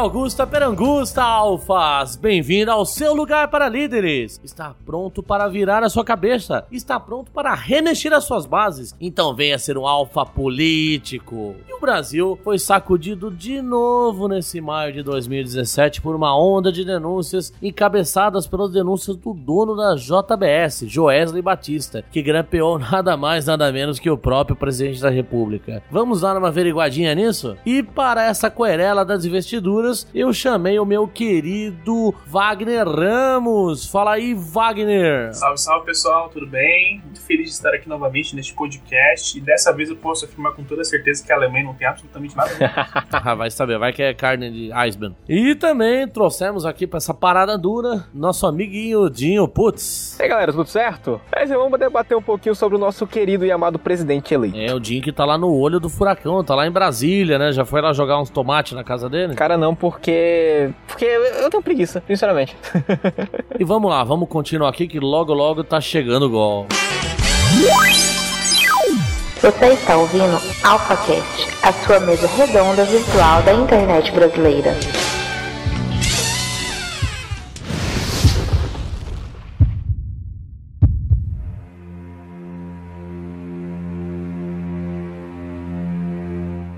Augusta Perangusta, Alfas! Bem-vindo ao seu lugar para líderes! Está pronto para virar a sua cabeça? Está pronto para remexer as suas bases? Então venha ser um alfa político! E o Brasil foi sacudido de novo nesse maio de 2017 por uma onda de denúncias encabeçadas pelas denúncias do dono da JBS, Joesley Batista, que grampeou nada mais nada menos que o próprio presidente da República. Vamos dar uma averiguadinha nisso? E para essa querela das investiduras, eu chamei o meu querido Wagner Ramos. Fala aí, Wagner. Salve, salve pessoal, tudo bem? Muito feliz de estar aqui novamente neste podcast. E dessa vez eu posso afirmar com toda certeza que a Alemanha não tem absolutamente nada. vai saber, vai que é carne de Eisbären. E também trouxemos aqui para essa parada dura nosso amiguinho Dinho Putz. E aí galera, tudo certo? Mas vamos debater um pouquinho sobre o nosso querido e amado presidente eleito. É, o Dinho que tá lá no olho do furacão, tá lá em Brasília, né? Já foi lá jogar uns tomates na casa dele? Cara, não, porque. Porque eu tenho preguiça, sinceramente. e vamos lá, vamos continuar aqui que logo logo tá chegando o gol. Você está ouvindo AlphaCast, a sua mesa redonda virtual da internet brasileira.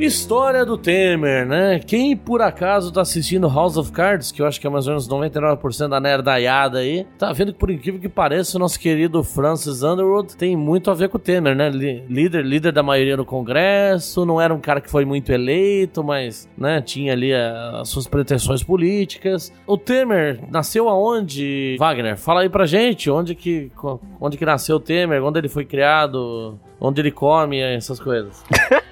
História do Temer, né? Quem por acaso tá assistindo House of Cards, que eu acho que é mais ou menos 99% da nerdaiada aí, tá vendo que por incrível que pareça, o nosso querido Francis Underwood tem muito a ver com o Temer, né? Líder, líder da maioria no Congresso, não era um cara que foi muito eleito, mas, né, tinha ali as suas pretensões políticas. O Temer nasceu aonde, Wagner? Fala aí pra gente, onde que, onde que nasceu o Temer, onde ele foi criado, onde ele come, essas coisas.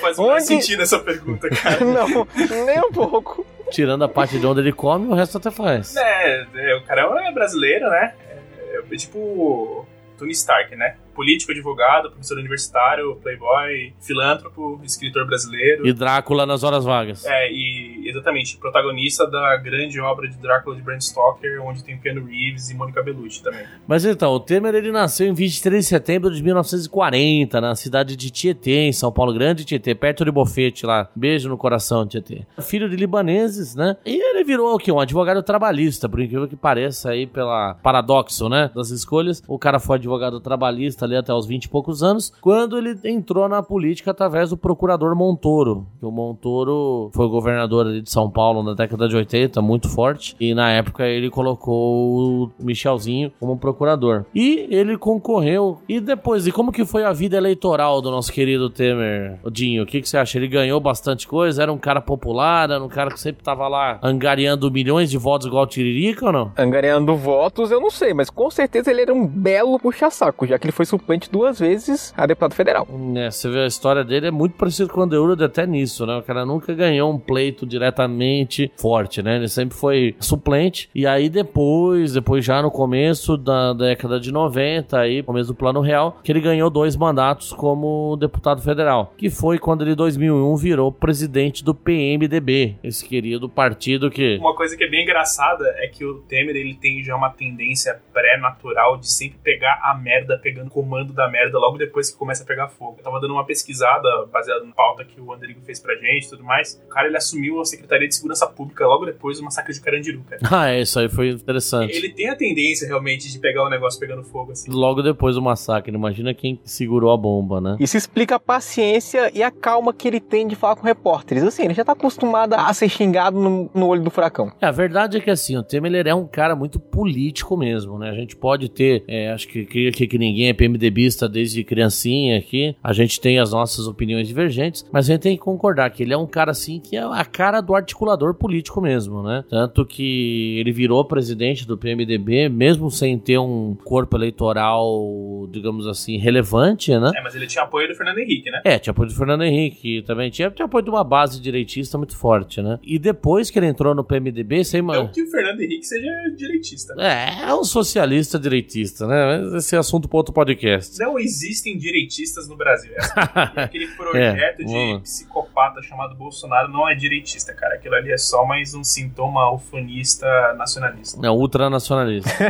faz Onde... sentido essa pergunta, cara. Não, nem um pouco. Tirando a parte de onde ele come, o resto até faz. É, é o cara é brasileiro, né? É, é tipo Tony Stark, né? Político, advogado, professor universitário, playboy, filântropo, escritor brasileiro. E Drácula nas horas vagas. É, e exatamente, protagonista da grande obra de Drácula de Bram Stoker, onde tem o Keanu Reeves e Mônica Bellucci também. Mas então, o Temer ele nasceu em 23 de setembro de 1940, na cidade de Tietê, em São Paulo, Grande Tietê, perto de Bofete lá. Beijo no coração, Tietê. Filho de libaneses, né? E ele virou o quê? Um advogado trabalhista, por incrível que pareça aí pela paradoxo, né, das escolhas. O cara foi advogado trabalhista ali até os 20 e poucos anos, quando ele entrou na política através do procurador Montoro. O Montoro foi governador de São Paulo na década de 80, muito forte, e na época ele colocou o Michelzinho como procurador. E ele concorreu. E depois, e como que foi a vida eleitoral do nosso querido Temer, Dinho? O que, que você acha? Ele ganhou bastante coisa? Era um cara popular? Era um cara que sempre tava lá angariando milhões de votos igual o Tiririca ou não? Angariando votos, eu não sei, mas com certeza ele era um belo puxa-saco, já que ele foi duas vezes a deputado federal. É, você vê a história dele, é muito parecido com o Underwood até nisso, né? O cara nunca ganhou um pleito diretamente forte, né? Ele sempre foi suplente. E aí depois, depois já no começo da década de 90, aí, começo do Plano Real, que ele ganhou dois mandatos como deputado federal. Que foi quando ele, em 2001, virou presidente do PMDB, esse querido partido que... Uma coisa que é bem engraçada é que o Temer, ele tem já uma tendência pré-natural de sempre pegar a merda pegando comando da merda logo depois que começa a pegar fogo. Eu tava dando uma pesquisada baseada na pauta que o Andrigo fez pra gente e tudo mais. O cara, ele assumiu a Secretaria de Segurança Pública logo depois do massacre de Carandiru, cara. Ah, é, isso aí foi interessante. Ele tem a tendência, realmente, de pegar o negócio pegando fogo, assim. Logo depois do massacre, imagina quem segurou a bomba, né? Isso explica a paciência e a calma que ele tem de falar com repórteres. Assim, ele já tá acostumado a ser xingado no, no olho do furacão. É, a verdade é que, assim, o Temer, ele é um cara muito político mesmo, né? A gente pode ter, é, acho que, que, que ninguém é PMDBista desde criancinha aqui. A gente tem as nossas opiniões divergentes, mas a gente tem que concordar que ele é um cara assim que é a cara do articulador político mesmo, né? Tanto que ele virou presidente do PMDB, mesmo sem ter um corpo eleitoral, digamos assim, relevante, né? É, mas ele tinha apoio do Fernando Henrique, né? É, tinha apoio do Fernando Henrique também. Tinha, tinha apoio de uma base direitista muito forte, né? E depois que ele entrou no PMDB, sem Não que o Fernando Henrique seja direitista. né? É, é um socialista direitista, né? Esse é assunto para outro podcast. Não existem direitistas no Brasil. Essa- e aquele projeto É, de lá. psicopata chamado Bolsonaro não é direitista, cara. Aquilo ali é só mais um sintoma ufanista nacionalista. Não, ultranacionalista.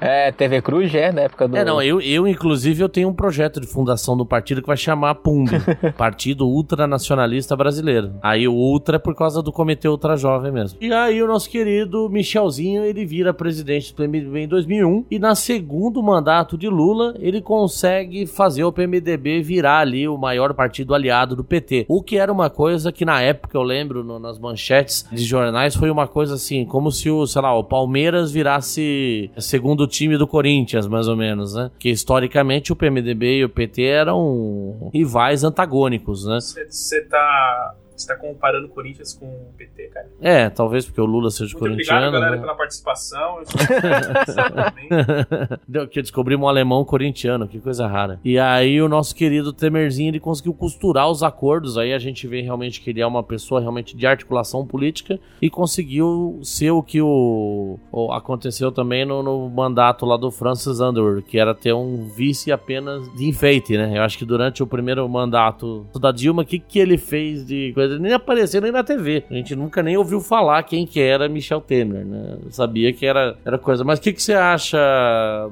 É, TV Cruz é, na época do. É, não, eu, eu, inclusive, eu tenho um projeto de fundação do partido que vai chamar PUMB, Partido Ultranacionalista Brasileiro. Aí o Ultra é por causa do Comitê Ultra Jovem mesmo. E aí o nosso querido Michelzinho, ele vira presidente do PMDB em 2001 e na segundo mandato de Lula, ele consegue fazer o PMDB virar ali o maior partido aliado do PT. O que era uma coisa que na época, eu lembro, no- nas manchetes de jornais, foi uma coisa assim, como se o, sei lá, o Palmeiras virasse segundo time do Corinthians, mais ou menos, né? Que historicamente o PMDB e o PT eram rivais antagônicos, né? Você tá. Você tá comparando o Corinthians com o PT, cara. É, talvez porque o Lula seja Muito obrigado, corintiano. galera, né? pela participação. Eu. Deu que descobrimos um alemão corintiano, que coisa rara. E aí o nosso querido Temerzinho, ele conseguiu costurar os acordos, aí a gente vê realmente que ele é uma pessoa realmente de articulação política e conseguiu ser o que o, o- aconteceu também no, no mandato lá do Francis Underwood, que era ter um vice apenas de enfeite, né? Eu acho que durante o primeiro mandato da Dilma, o que, que ele fez de coisa? Ele nem apareceu nem na TV. A gente nunca nem ouviu falar quem que era Michel Temer, né? Sabia que era, era coisa. Mas o que, que você acha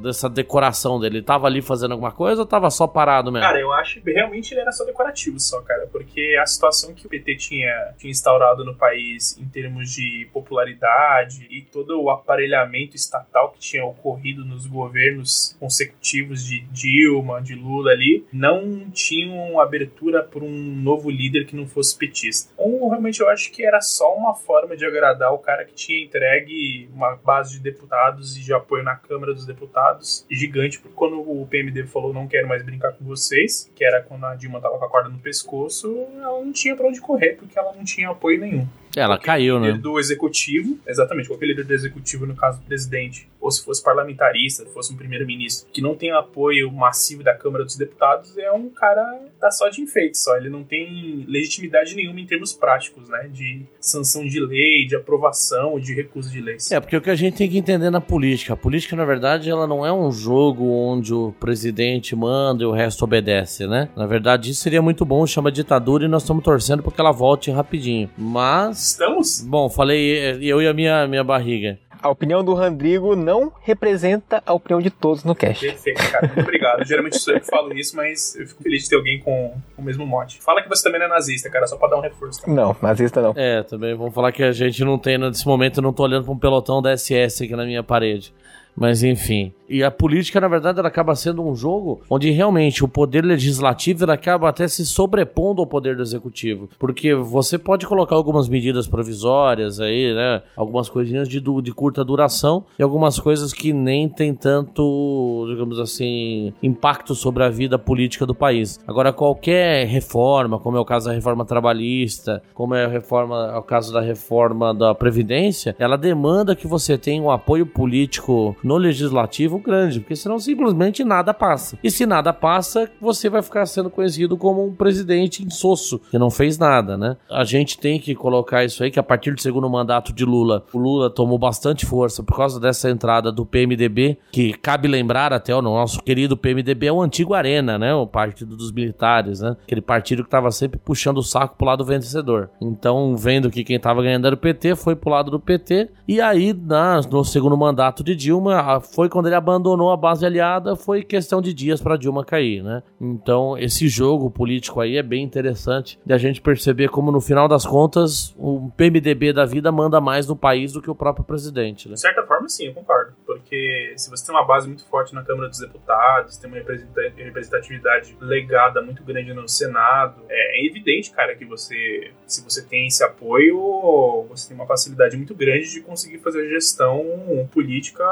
dessa decoração dele? Ele tava ali fazendo alguma coisa ou tava só parado mesmo? Cara, eu acho que realmente ele era só decorativo só, cara. Porque a situação que o PT tinha, tinha instaurado no país em termos de popularidade e todo o aparelhamento estatal que tinha ocorrido nos governos consecutivos de Dilma, de Lula ali, não tinham abertura por um novo líder que não fosse petista. Então, realmente eu acho que era só uma forma de agradar o cara que tinha entregue uma base de deputados e de apoio na Câmara dos Deputados gigante, porque quando o PMDB falou não quero mais brincar com vocês, que era quando a Dilma tava com a corda no pescoço, ela não tinha pra onde correr, porque ela não tinha apoio nenhum. Ela caiu, líder né? do executivo, exatamente, qualquer líder do executivo, no caso do presidente, ou se fosse parlamentarista, se fosse um primeiro-ministro, que não tem apoio massivo da Câmara dos Deputados, é um cara tá só de enfeite, só. Ele não tem legitimidade nenhuma em termos práticos, né? De sanção de lei, de aprovação, de recuso de leis. É, porque o que a gente tem que entender na política, a política, na verdade, ela não é um jogo onde o presidente manda e o resto obedece, né? Na verdade, isso seria muito bom, chama ditadura e nós estamos torcendo para que ela volte rapidinho. Mas, Estamos? bom, falei eh, eu e a minha, minha barriga. A opinião do Rodrigo não representa a opinião de todos no cast. Perfeito, cara. Muito obrigado. Geralmente sou eu que falo isso, mas eu fico feliz de ter alguém com o mesmo mote. Fala que você também não é nazista, cara, só pra dar um reforço. Tá? Não, nazista não. É, também vamos falar que a gente não tem, nesse momento, eu não tô olhando para um pelotão da SS aqui na minha parede. Mas enfim. E a política, na verdade, ela acaba sendo um jogo onde realmente o poder legislativo acaba até se sobrepondo ao poder do executivo. Porque você pode colocar algumas medidas provisórias aí, né? Algumas coisinhas de, de curta duração e algumas coisas que nem tem tanto, digamos assim, impacto sobre a vida política do país. Agora, qualquer reforma, como é o caso da reforma trabalhista, como é a reforma, é o caso da reforma da Previdência, ela demanda que você tenha um apoio político no legislativo grande, porque senão simplesmente nada passa. E se nada passa, você vai ficar sendo conhecido como um presidente insosso, que não fez nada, né? A gente tem que colocar isso aí, que a partir do segundo mandato de Lula, o Lula tomou bastante força por causa dessa entrada do PMDB, que cabe lembrar até o nosso querido PMDB é o antigo Arena, né? O partido dos militares, né? Aquele partido que tava sempre puxando o saco pro lado vencedor. Então, vendo que quem tava ganhando era o PT, foi pro lado do PT. E aí, na- no segundo mandato de Dilma, foi quando ele abandonou a base aliada, foi questão de dias pra Dilma cair, né? Então, esse jogo político aí é bem interessante de a gente perceber como, no final das contas, o PMDB da vida manda mais no país do que o próprio presidente, né? De certa forma, sim, eu concordo. Porque se você tem uma base muito forte na Câmara dos Deputados, tem uma representa- representatividade legada muito grande no Senado, é, é evidente, cara, que você, se você tem esse apoio, você tem uma facilidade muito grande de conseguir fazer gestão política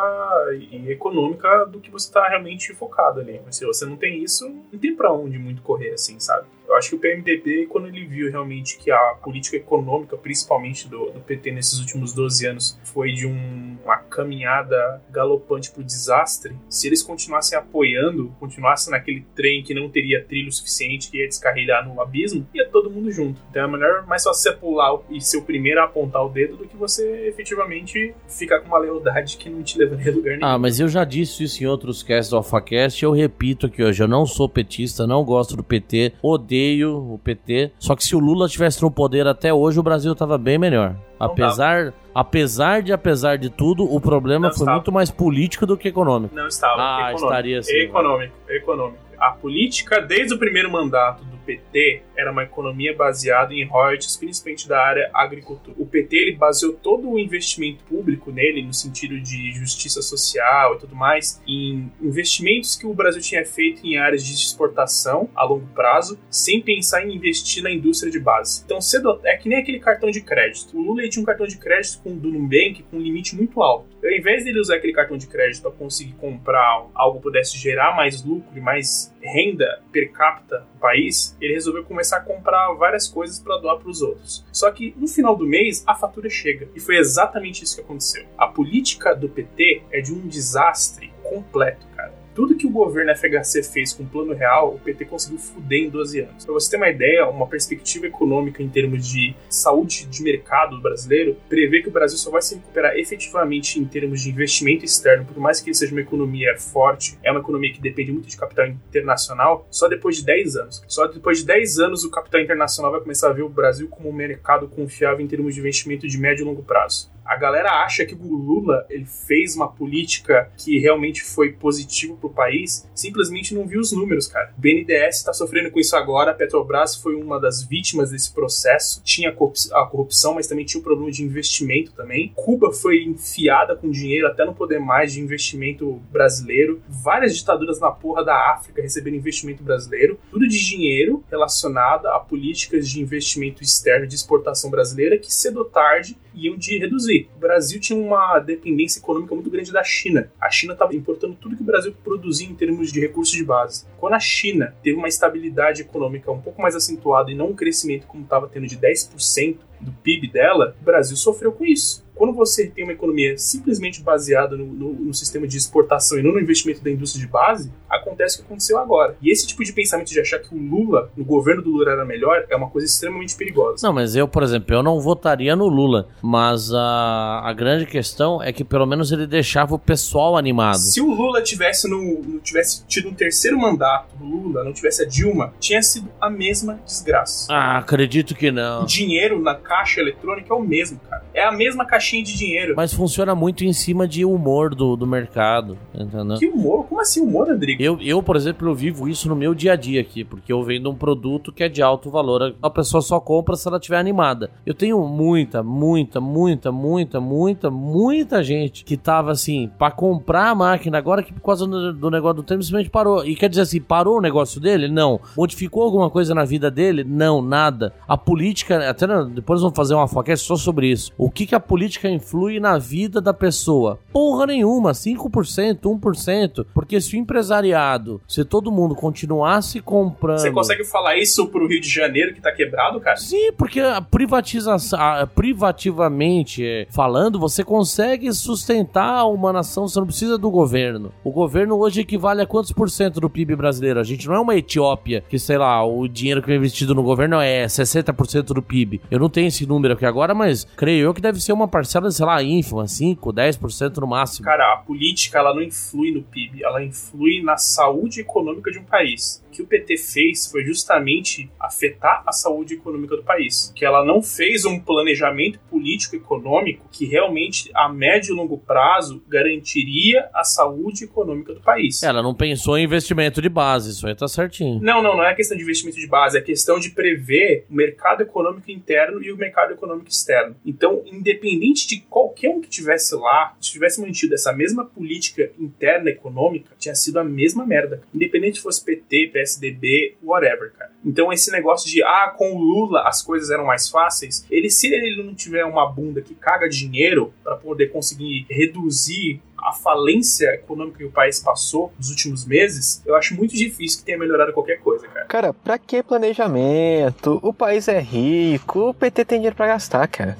e econômica econômica do que você tá realmente focado ali. Mas se você não tem isso, não tem pra onde muito correr, assim, sabe? Eu acho que o PMDB, quando ele viu realmente que a política econômica, principalmente do, do PT nesses últimos 12 anos, foi de um, uma caminhada galopante pro desastre, se eles continuassem apoiando, continuassem naquele trem que não teria trilho suficiente, que ia descarrilhar no abismo, ia todo mundo junto. Então é melhor, mais fácil você pular e ser o primeiro a apontar o dedo do que você efetivamente ficar com uma lealdade que não te levaria a lugar nenhum. Ah, mas eu já disse isso em outros casts do AlphaCast, eu repito aqui hoje, eu não sou petista, não gosto do PT, odeio o PT. Só que se o Lula tivesse no poder até hoje, o Brasil tava bem melhor. Apesar, apesar de apesar de tudo, o problema Não foi estava. muito mais político do que econômico. Não estava. Ah, econômico. estaria sim. Econômico, econômico. A política, desde o primeiro mandato do PT, era uma economia baseada em royalties, principalmente da área agricultura. O PT ele baseou todo o investimento público nele, no sentido de justiça social e tudo mais, em investimentos que o Brasil tinha feito em áreas de exportação a longo prazo, sem pensar em investir na indústria de base. Então, cedo, é que nem aquele cartão de crédito. O Lula tinha um cartão de crédito com do Nubank com um limite muito alto. Ao invés dele usar aquele cartão de crédito para conseguir comprar algo que pudesse gerar mais lucro e mais renda per capita no país, ele resolveu começar a comprar várias coisas para doar para os outros. Só que no final do mês a fatura chega. E foi exatamente isso que aconteceu. A política do PT é de um desastre completo, cara. Tudo que o governo FHC fez com o plano real, o PT conseguiu fuder em 12 anos. Pra você ter uma ideia, uma perspectiva econômica em termos de saúde de mercado brasileiro prevê que o Brasil só vai se recuperar efetivamente em termos de investimento externo, por mais que seja uma economia forte, é uma economia que depende muito de capital internacional, só depois de 10 anos. Só depois de 10 anos o capital internacional vai começar a ver o Brasil como um mercado confiável em termos de investimento de médio e longo prazo. A galera acha que o Lula ele fez uma política que realmente foi positiva para o país, simplesmente não viu os números, cara. O BNDES está sofrendo com isso agora, a Petrobras foi uma das vítimas desse processo, tinha a corrup- a corrupção, mas também tinha o problema de investimento também. Cuba foi enfiada com dinheiro até não poder mais de investimento brasileiro. Várias ditaduras na porra da África receberam investimento brasileiro, tudo de dinheiro relacionado a políticas de investimento externo de exportação brasileira que cedo ou tarde iam de reduzir. O Brasil tinha uma dependência econômica muito grande da China. A China estava importando tudo que o Brasil produzia em termos de recursos de base. Quando a China teve uma estabilidade econômica um pouco mais acentuada e não um crescimento como estava tendo de 10% do PIB dela, o Brasil sofreu com isso. Quando você tem uma economia simplesmente baseada no, no- no sistema de exportação e não no investimento da indústria de base, acontece o que aconteceu agora. E esse tipo de pensamento de achar que o Lula, no governo do Lula era melhor, é uma coisa extremamente perigosa. Não, mas eu, por exemplo, eu não votaria no Lula, mas a, a grande questão é que pelo menos ele deixava o pessoal animado. Se o Lula tivesse, no, tivesse tido um terceiro mandato do Lula, não tivesse a Dilma, tinha sido a mesma desgraça. Ah, acredito que O não. dinheiro na caixa eletrônica é o mesmo, cara. É a mesma caixinha de dinheiro. Mas funciona muito em cima de humor do, do mercado, entendeu? Que humor? Como assim humor, Rodrigo? Eu, eu, por exemplo, eu vivo isso no meu dia a dia aqui, porque eu vendo um produto que é de alto valor. A pessoa só compra se ela estiver animada. Eu tenho muita, muita, muita, muita, muita, muita gente que tava assim, pra comprar a máquina agora que por causa do, do negócio do tempo simplesmente parou. E quer dizer assim, parou o negócio dele? Não. Modificou alguma coisa na vida dele? Não, nada. A política, até na- depois vamos fazer uma foquete só sobre isso. O que, que a política influi na vida da pessoa? Porra nenhuma, 5%, 1%. Porque se o empresariado, se todo mundo continuasse comprando. Você consegue falar isso pro Rio de Janeiro que tá quebrado, cara? Sim, porque a privatização, a- privativamente eh, falando, você consegue sustentar uma nação, você não precisa do governo. O governo hoje equivale a quantos por cento do PIB brasileiro? A gente não é uma Etiópia, que sei lá, o dinheiro que é investido no governo é 60% do PIB. Eu não tenho esse número aqui agora, mas creio eu que deve ser uma parcela, sei lá, ínfima, 5, 10% no máximo. Cara, a política ela não influi no PIB, ela influi na saúde econômica de um país. O que o PT fez foi justamente afetar a saúde econômica do país. Que ela não fez um planejamento político econômico que realmente a médio e longo prazo garantiria a saúde econômica do país. Ela não pensou em investimento de base, isso aí tá certinho. Não, não, não é questão de investimento de base, é questão de prever o mercado econômico interno e o mercado econômico externo. Então, independente de qualquer um que tivesse lá, se tivesse mantido essa mesma política interna econômica, tinha sido a mesma merda. Independente se fosse PT, PSDB, whatever, cara. Então esse negócio de, ah, com o Lula as coisas eram mais fáceis, ele se ele não tiver uma bunda que caga dinheiro para poder conseguir reduzir a falência econômica que o país passou nos últimos meses, eu acho muito difícil que tenha melhorado qualquer coisa, cara. Cara, pra que planejamento? O país é rico, o PT tem dinheiro pra gastar, cara.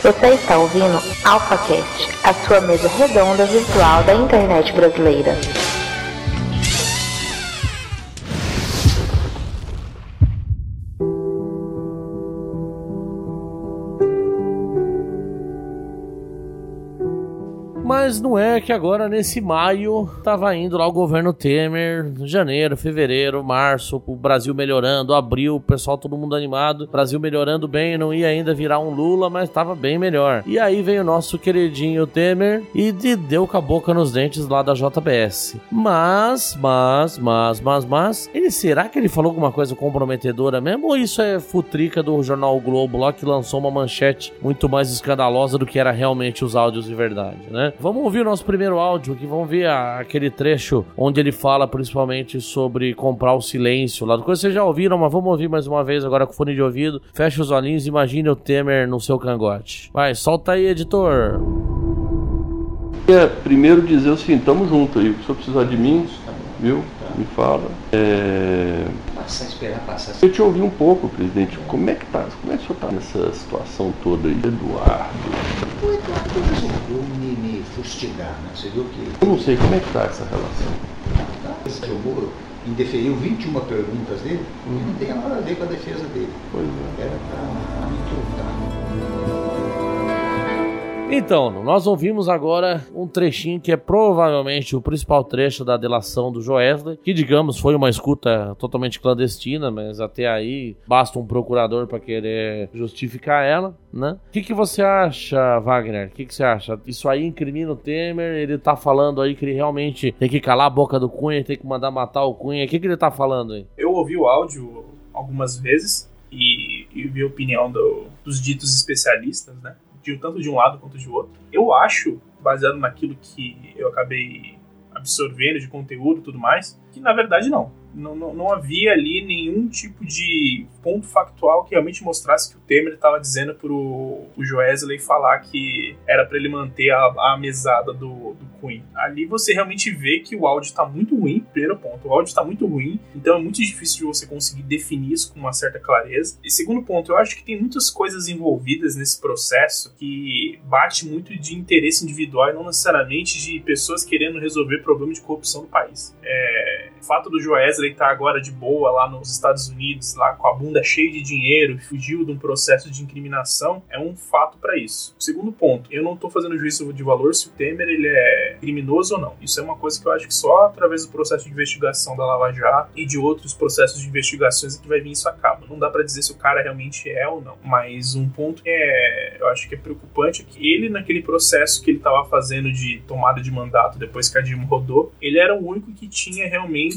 Você está ouvindo AlphaCast, a sua mesa redonda virtual da internet brasileira. Mas não é que agora nesse maio tava indo lá o governo Temer, janeiro, fevereiro, março, o Brasil melhorando, abril, o pessoal todo mundo animado, Brasil melhorando bem, não ia ainda virar um Lula, mas tava bem melhor. E aí veio o nosso queridinho Temer e de- deu com a boca nos dentes lá da JBS. Mas, mas, mas, mas, mas, ele será que ele falou alguma coisa comprometedora mesmo ou isso é futrica do jornal o Globo lá que lançou uma manchete muito mais escandalosa do que era realmente os áudios de verdade, né? Vamos ouvir o nosso primeiro áudio aqui, vamos ver a- aquele trecho onde ele fala principalmente sobre comprar o silêncio lá. Coisa vocês já ouviram, mas vamos ouvir mais uma vez agora com fone de ouvido. Fecha os olhinhos e imagine o Temer no seu cangote. Vai, solta aí, editor. queria primeiro dizer o seguinte, tamo junto aí, se o senhor precisar de mim, viu? Me fala. É... Passar, esperar passar. Eu te ouvi um pouco, presidente. Como é que tá? Como é que o senhor tá nessa situação toda aí? Eduardo. Fustigar, né? Você viu que Eu não sei como é que tá essa relação. tá? Esse jogou, indeferiu 21 perguntas dele e não tem nada a ver com a defesa dele. Pois é. Era para Então, nós ouvimos agora um trechinho que é provavelmente o principal trecho da delação do Joesley, que digamos foi uma escuta totalmente clandestina, mas até aí basta um procurador para querer justificar ela, né? O que, que você acha, Wagner? O que, que você acha? Isso aí incrimina o Temer, ele tá falando aí que ele realmente tem que calar a boca do Cunha, tem que mandar matar o Cunha. O que, que ele tá falando aí? Eu ouvi o áudio algumas vezes e, e vi a opinião do- dos ditos especialistas, né? De, tanto de um lado quanto de outro. Eu acho, baseado naquilo que eu acabei absorvendo de conteúdo e tudo mais, que na verdade não. Não, não, não havia ali nenhum tipo de ponto factual que realmente mostrasse que o Temer estava dizendo pro o Joesley falar que era para ele manter a, a mesada do, do Cunha. Ali você realmente vê que o áudio está muito ruim, primeiro ponto. O áudio está muito ruim, então é muito difícil de você conseguir definir isso com uma certa clareza. E segundo ponto, eu acho que tem muitas coisas envolvidas nesse processo que bate muito de interesse individual e não necessariamente de pessoas querendo resolver problema de corrupção do país. É, o fato do Joesley estar agora de boa lá nos Estados Unidos, lá com a bunda cheia de dinheiro, fugiu de um processo de incriminação, é um fato para isso. Segundo ponto, eu não tô fazendo juízo de valor se o Temer ele é criminoso ou não. Isso é uma coisa que eu acho que só através do processo de investigação da Lava Jato e de outros processos de investigações é que vai vir isso a cabo. Não dá para dizer se o cara realmente é ou não. Mas um ponto que é, eu acho que é preocupante é que ele naquele processo que ele estava fazendo de tomada de mandato depois que a Dilma rodou, ele era o único que tinha realmente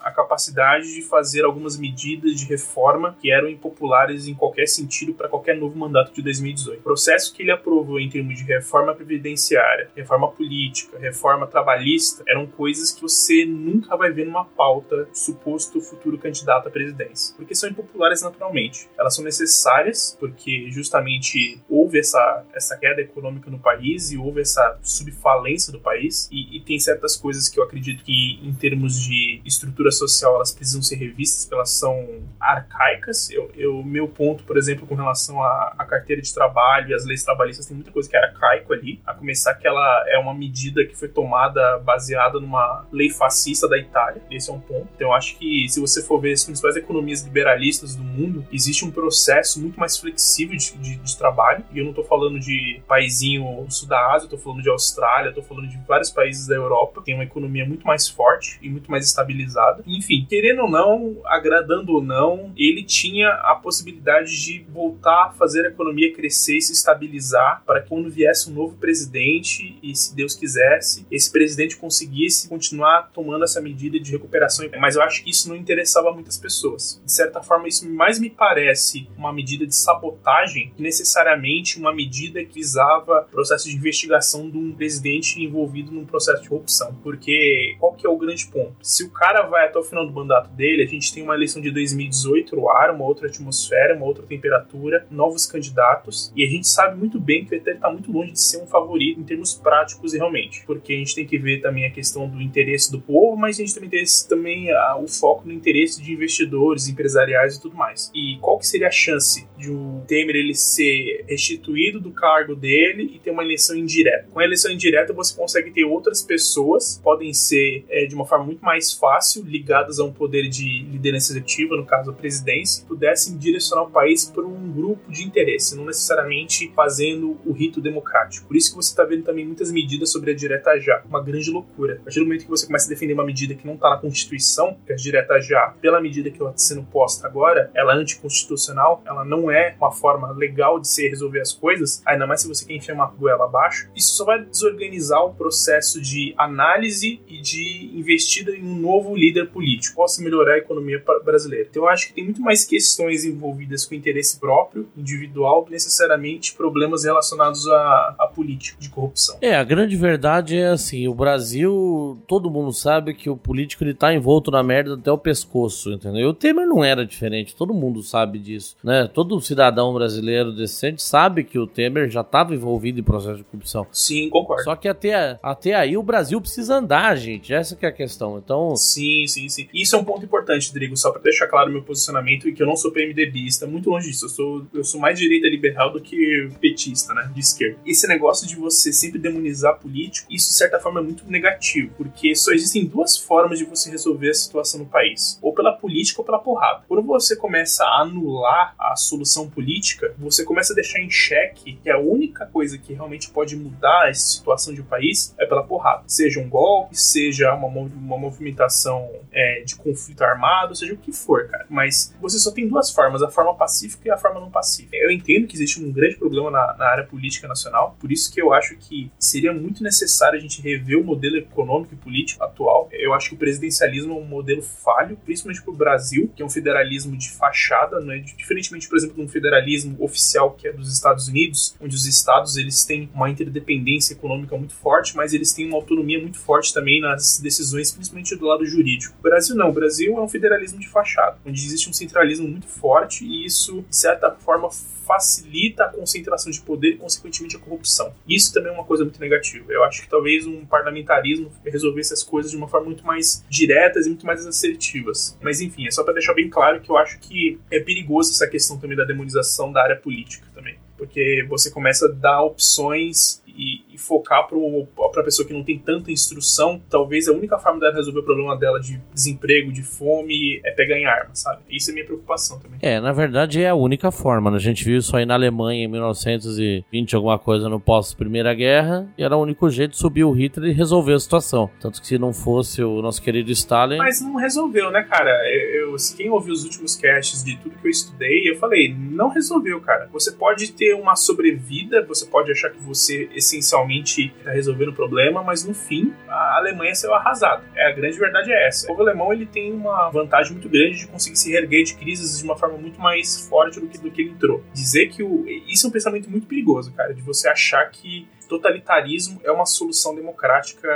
a capacidade de fazer algumas medidas de reforma que eram impopulares em qualquer sentido para qualquer novo mandato de 2018. O processo que ele aprovou em termos de reforma previdenciária, reforma política, reforma trabalhista, eram coisas que você nunca vai ver numa pauta suposto futuro candidato à presidência, porque são impopulares naturalmente. Elas são necessárias porque justamente houve essa, essa queda econômica no país e houve essa subfalência do país e, e tem certas coisas que eu acredito que em termos de estrutura social elas precisam ser revistas porque elas são arcaicas. Eu, eu meu ponto, por exemplo, com relação à, carteira de trabalho e às leis trabalhistas tem muita coisa que é arcaico ali. A começar que ela é uma medida que foi tomada baseada numa lei fascista da Itália. Esse é um ponto. Então eu acho que se você for ver as principais economias liberalistas do mundo, existe um processo muito mais flexível de, de, de trabalho. E eu não tô falando de paizinho sul da Ásia, eu tô falando de Austrália, eu tô falando de vários países da Europa. Tem uma economia muito mais forte e muito mais estabilizada. Enfim, querendo ou não, agradando ou não, ele tinha a possibilidade de voltar a fazer a economia crescer e se estabilizar para que quando viesse um novo presidente e se Deus quisesse, esse presidente conseguisse continuar tomando essa medida de recuperação. Mas eu acho que isso não interessava muitas pessoas. De certa forma, isso mais me parece uma medida de sabotagem que necessariamente uma medida que visava processo de investigação de um presidente envolvido num processo de corrupção. Porque qual que é o grande ponto? Se o cara vai até o final do mandato dele, a gente tem uma eleição de 2018 no ar, uma outra atmosfera, uma outra temperatura, novos candidatos, e a gente sabe muito bem que o ET está muito longe de ser um favorito em termos práticos e realmente. Porque a gente tem que ver também a questão do interesse do povo, mas a gente também tem também a, o foco no interesse de investidores, empresariais e tudo mais. E qual que seria a chance de o Temer ele ser restituído do cargo dele e ter uma eleição indireta? Com a eleição indireta você consegue ter outras pessoas, podem ser é, de uma forma muito mais fácil, ligadas a um poder de liderança executiva, no caso a presidência, pudessem direcionar o país para um grupo de interesse, não necessariamente fazendo o rito democrático. Por isso que você está vendo também muitas medidas sobre a direta já, uma grande loucura. A partir do momento que você começa a defender uma medida que não está na Constituição, que é a direta já, pela medida que ela está sendo posta agora, ela é anticonstitucional, ela não é uma forma legal de se resolver as coisas, ainda mais se você quer enfiar uma goela abaixo, isso só vai desorganizar o processo de análise e de investida em um novo líder político, possa melhorar a economia brasileira. Então eu acho que tem muito mais questões envolvidas com interesse próprio, individual, que necessariamente problemas relacionados à, à política de corrupção. É, a grande verdade é assim, o Brasil, todo mundo sabe que o político ele tá envolto na merda até o pescoço, entendeu? E o Temer não era diferente, todo mundo sabe disso, né? Todo cidadão brasileiro decente sabe que o Temer já estava envolvido em processo de corrupção. Sim, concordo. Só que até, até aí o Brasil precisa andar, gente. Essa que é a questão. Então. Sim, sim, sim. Isso é um ponto importante, Rodrigo, só para deixar claro meu posicionamento e que eu não sou PMDBista, muito longe disso. Eu sou, eu sou mais direita liberal do que petista, né? De esquerda. Esse negócio de você sempre demonizar político, isso de certa forma é muito negativo, porque só existem duas formas de você resolver a situação no país: ou pela política ou pela porrada. Quando você começa a anular a solução política, você começa a deixar em xeque que a única coisa que realmente pode mudar essa situação de um país é pela porrada. Seja um golpe, seja uma, uma movimentação é, de conflito armado, seja o que for, cara. Mas você só tem duas formas: a forma pacífica e a forma não pacífica. Eu entendo que existe um grande problema na, na área política nacional, por isso que eu acho que seria muito necessário a gente rever o modelo econômico e político atual. Eu acho que o presidencialismo é um modelo falho, principalmente para o Brasil, que é um federalismo de fachada, não é? diferentemente, por exemplo, de um federalismo oficial que é dos Estados Unidos, onde os estados eles têm uma interdependência econômica muito forte, mas eles têm uma autonomia muito forte também nas decisões, principalmente do lado jurídico. O Brasil não, o Brasil é um federalismo de fachada, onde existe um centralismo muito forte e isso, de certa forma, facilita a concentração de poder e, consequentemente, a corrupção. Isso também é uma coisa muito negativa. Eu acho que talvez um parlamentarismo resolvesse as coisas de uma forma muito mais diretas e muito mais assertivas. Mas, enfim, é só para deixar bem claro que eu acho que é perigoso essa questão também da demonização da área política também. Porque você começa a dar opções e, e focar para a pessoa que não tem tanta instrução, talvez a única forma dela resolver o problema dela de desemprego, de fome, é pegar em arma, sabe? Isso é minha preocupação também. É, na verdade é a única forma. Né? A gente viu isso aí na Alemanha em 1920, alguma coisa no pós-Primeira Guerra, e era o único jeito de subir o Hitler e resolver a situação. Tanto que se não fosse o nosso querido Stalin. Mas não resolveu, né, cara? Eu, quem ouviu os últimos casts de tudo que eu estudei, eu falei, não resolveu, cara. Você pode ter uma sobrevida, você pode achar que você essencialmente está resolvendo o problema, mas no fim a Alemanha saiu arrasada. É, a grande verdade é essa. O povo alemão ele tem uma vantagem muito grande de conseguir se reerguer de crises de uma forma muito mais forte do que, do que ele entrou. Dizer que o, isso é um pensamento muito perigoso, cara, de você achar que totalitarismo é uma solução democrática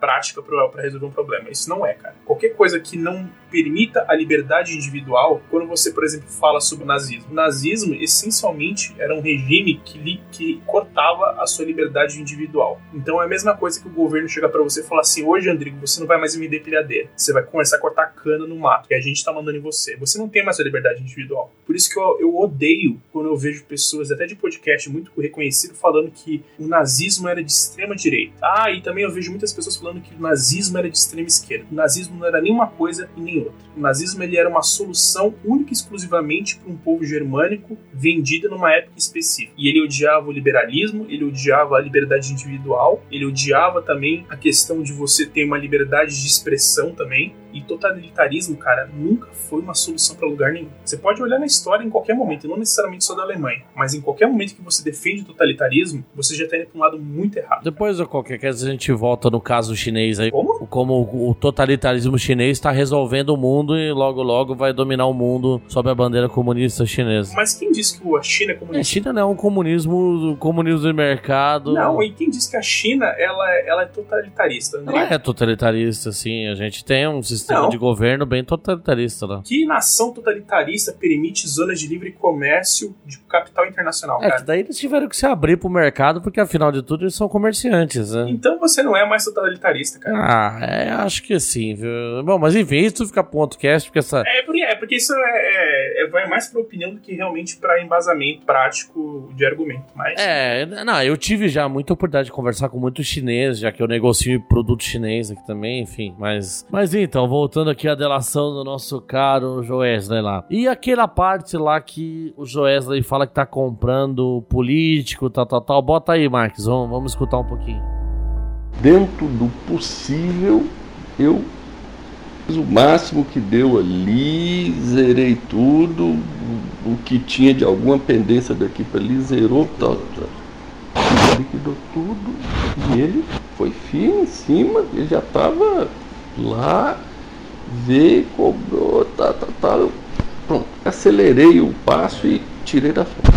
prática para resolver um problema. Isso não é, cara. Qualquer coisa que não permita a liberdade individual, quando você, por exemplo, fala sobre o nazismo. O nazismo, essencialmente, era um regime que, li, que cortava a sua liberdade individual. Então é a mesma coisa que o governo chega para você e falar assim: hoje, Andrigo, você não vai mais me pilhadeira. Você vai começar a cortar cana no mato, que a gente tá mandando em você. Você não tem mais a liberdade individual. Por isso que eu, eu odeio quando eu vejo pessoas, até de podcast muito reconhecido, falando que o nazismo nazismo era de extrema direita. Ah, e também eu vejo muitas pessoas falando que o nazismo era de extrema esquerda. O nazismo não era nenhuma coisa e nem outra. O nazismo ele era uma solução única e exclusivamente para um povo germânico vendida numa época específica. E ele odiava o liberalismo, ele odiava a liberdade individual, ele odiava também a questão de você ter uma liberdade de expressão também. E totalitarismo, cara, nunca foi uma solução para lugar nenhum. Você pode olhar na história em qualquer momento, não necessariamente só da Alemanha, mas em qualquer momento que você defende o totalitarismo, você já tá indo pra um lado muito errado. Depois, ou qualquer coisa, a gente volta no caso chinês aí. Como? Como o totalitarismo chinês está resolvendo o mundo e logo, logo vai dominar o mundo sob a bandeira comunista chinesa. Mas quem disse que a China é É, comunista? China não é um comunismo, comunismo de mercado. Não, e quem disse que a China ela, ela é totalitarista? André? Ela é totalitarista, sim. A gente tem um sistema Não. de governo bem totalitarista lá. Que nação totalitarista permite zonas de livre comércio de capital internacional, É, que cara? daí eles tiveram que se abrir pro mercado, porque afinal de tudo eles são comerciantes, né? Então você não é mais totalitarista, cara. Ah, é, acho que sim, viu? Bom, mas enfim, isso fica pro outro cast, porque essa. É porque, é porque isso é, é- é- vai mais pra opinião do que realmente pra embasamento prático de argumento. Mas É, não, eu tive já muita oportunidade de conversar com muitos chineses, já que eu negocio produto chinês aqui também, enfim. Mas, mas então, voltando aqui à delação do nosso caro Joesley lá. E aquela parte lá que o Joesley fala que tá comprando político, tal, tal, tal. Bota aí, Marcos, vamos, vamos escutar um pouquinho. dentro do possível, eu fiz o máximo que deu ali, zerei tudo, o que tinha de alguma pendência daqui para ali, zerou, tal, tal. liquidou tudo e ele foi firme em cima, ele já estava lá, veio, cobrou, tá, tá, tá. Eu, pronto, acelerei o passo e tirei da frente.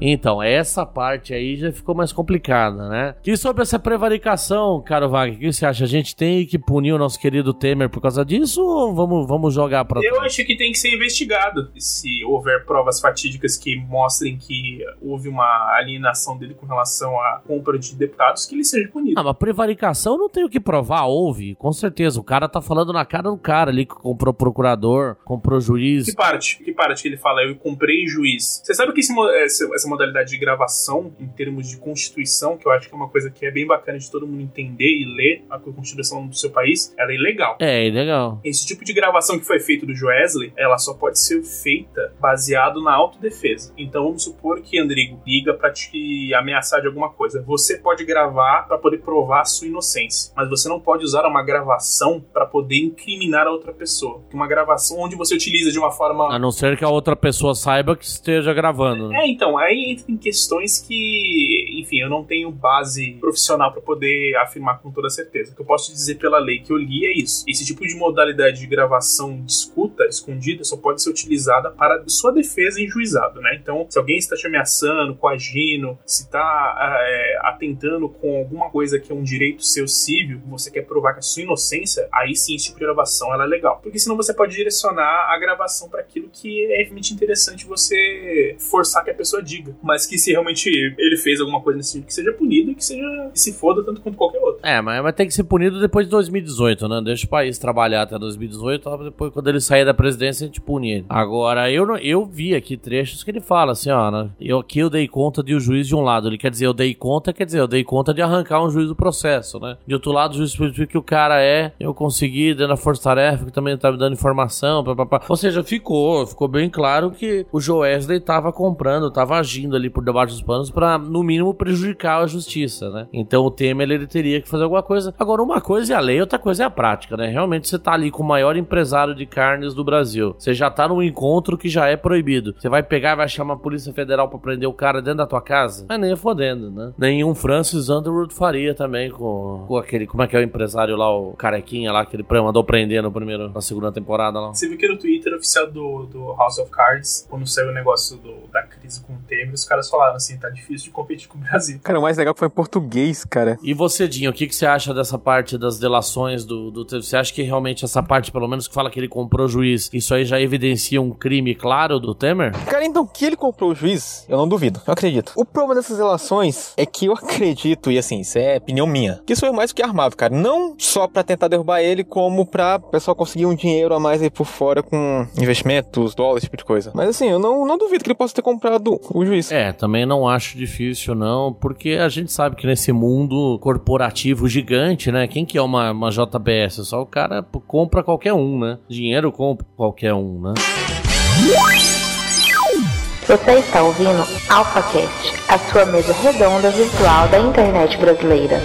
Então, essa parte aí já ficou mais complicada, né? E sobre essa prevaricação, caro Wagner, o que você acha? A gente tem que punir o nosso querido Temer por causa disso ou vamos, vamos jogar pra Eu acho que tem que ser investigado. Se houver provas fatídicas que mostrem que houve uma alienação dele com relação à compra de deputados, que ele seja punido. Ah, mas prevaricação não tem o que provar, houve, com certeza. O cara tá falando na cara do cara ali que comprou procurador, comprou juiz. Que parte? Que parte que ele fala? Eu comprei juiz. Você sabe que esse essa, essa modalidade de gravação, em termos de constituição, que eu acho que é uma coisa que é bem bacana de todo mundo entender e ler a constituição do seu país, ela é ilegal. É, legal. Esse tipo de gravação que foi feito do Joesley, ela só pode ser feita baseado na autodefesa. Então vamos supor que Andrigo liga pra te ameaçar de alguma coisa. Você pode gravar pra poder provar a sua inocência, mas você não pode usar uma gravação pra poder incriminar a outra pessoa. Uma gravação onde você utiliza de uma forma A não ser que a outra pessoa saiba que esteja gravando. né? é, então, aí entra em questões que, enfim, eu não tenho base profissional pra poder afirmar com toda certeza. O que eu posso dizer pela lei que eu li é isso. Esse tipo de modalidade de gravação de escuta escondida só pode ser utilizada para sua defesa em juizado, né? Então, se alguém está te ameaçando, coagindo, se está é, atentando com alguma coisa que é um direito seu civil, você quer provar que a sua inocência, aí sim esse tipo de gravação ela é legal. Porque senão você pode direcionar a gravação para aquilo que é realmente interessante você forçar que a pessoa diga. Mas que se realmente ele fez alguma coisa nesse que seja punido e que seja que se foda tanto quanto qualquer outro. É, mas vai ter que ser punido depois de 2018, né? Deixa o país trabalhar até 2018, depois quando ele sair da presidência a gente pune ele. Agora, eu, eu vi aqui trechos que ele fala assim, ó, né? Eu aqui eu dei conta de o juiz de um lado. Ele quer dizer, eu dei conta, quer dizer, eu dei conta de arrancar um juiz do processo, né? De outro lado, o juiz que o cara é, eu consegui, dentro da força-tarefa, que também tá me dando informação, papapá. Ou seja, ficou, ficou bem claro que o Joesley tava comprando, tava agindo ali por debaixo dos panos pra, no mínimo, prejudicar a justiça, né? Então o Temer, ele teria que fazer alguma coisa. Agora, uma coisa é a lei, outra coisa é a prática, né? Realmente você tá ali com o maior empresário de carnes do Brasil. Você já tá num encontro que já é proibido. Você vai pegar e vai chamar a Polícia Federal pra prender o cara dentro da tua casa? Mas nem é fodendo, né? Nenhum Francis Underwood faria também com, com aquele, como é que é o empresário lá, o carequinha lá, que ele mandou prender no primeiro, na segunda temporada lá. Você viu que no Twitter oficial do, do House of Cards, quando saiu o negócio do- da crise com o Temer, os caras falaram assim, tá difícil de competir com o Brasil. Cara, o mais legal foi em português, cara. E você, Dinho, o que, que você acha dessa parte das delações do, do. Você acha que realmente essa parte, pelo menos que fala que ele comprou juiz, isso aí já evidencia um crime claro do Temer? Cara, então que ele comprou o juiz, eu não duvido, eu acredito. O problema dessas relações é que eu acredito, e assim, isso é opinião minha, que isso foi mais do que armado, cara. Não só pra tentar derrubar ele, como pra o pessoal conseguir um dinheiro a mais aí por fora com investimentos, dólares, esse tipo de coisa. Mas assim, eu não, não duvido que ele possa ter comprado o juiz. É, também não acho difícil, não, porque a gente sabe que nesse mundo corporativo gigante, né? Quem que é uma, uma JBS? Só o cara compra qualquer um, né? Dinheiro compra qualquer um, né? Você está ouvindo AlphaCast, a sua mesa redonda virtual da internet brasileira.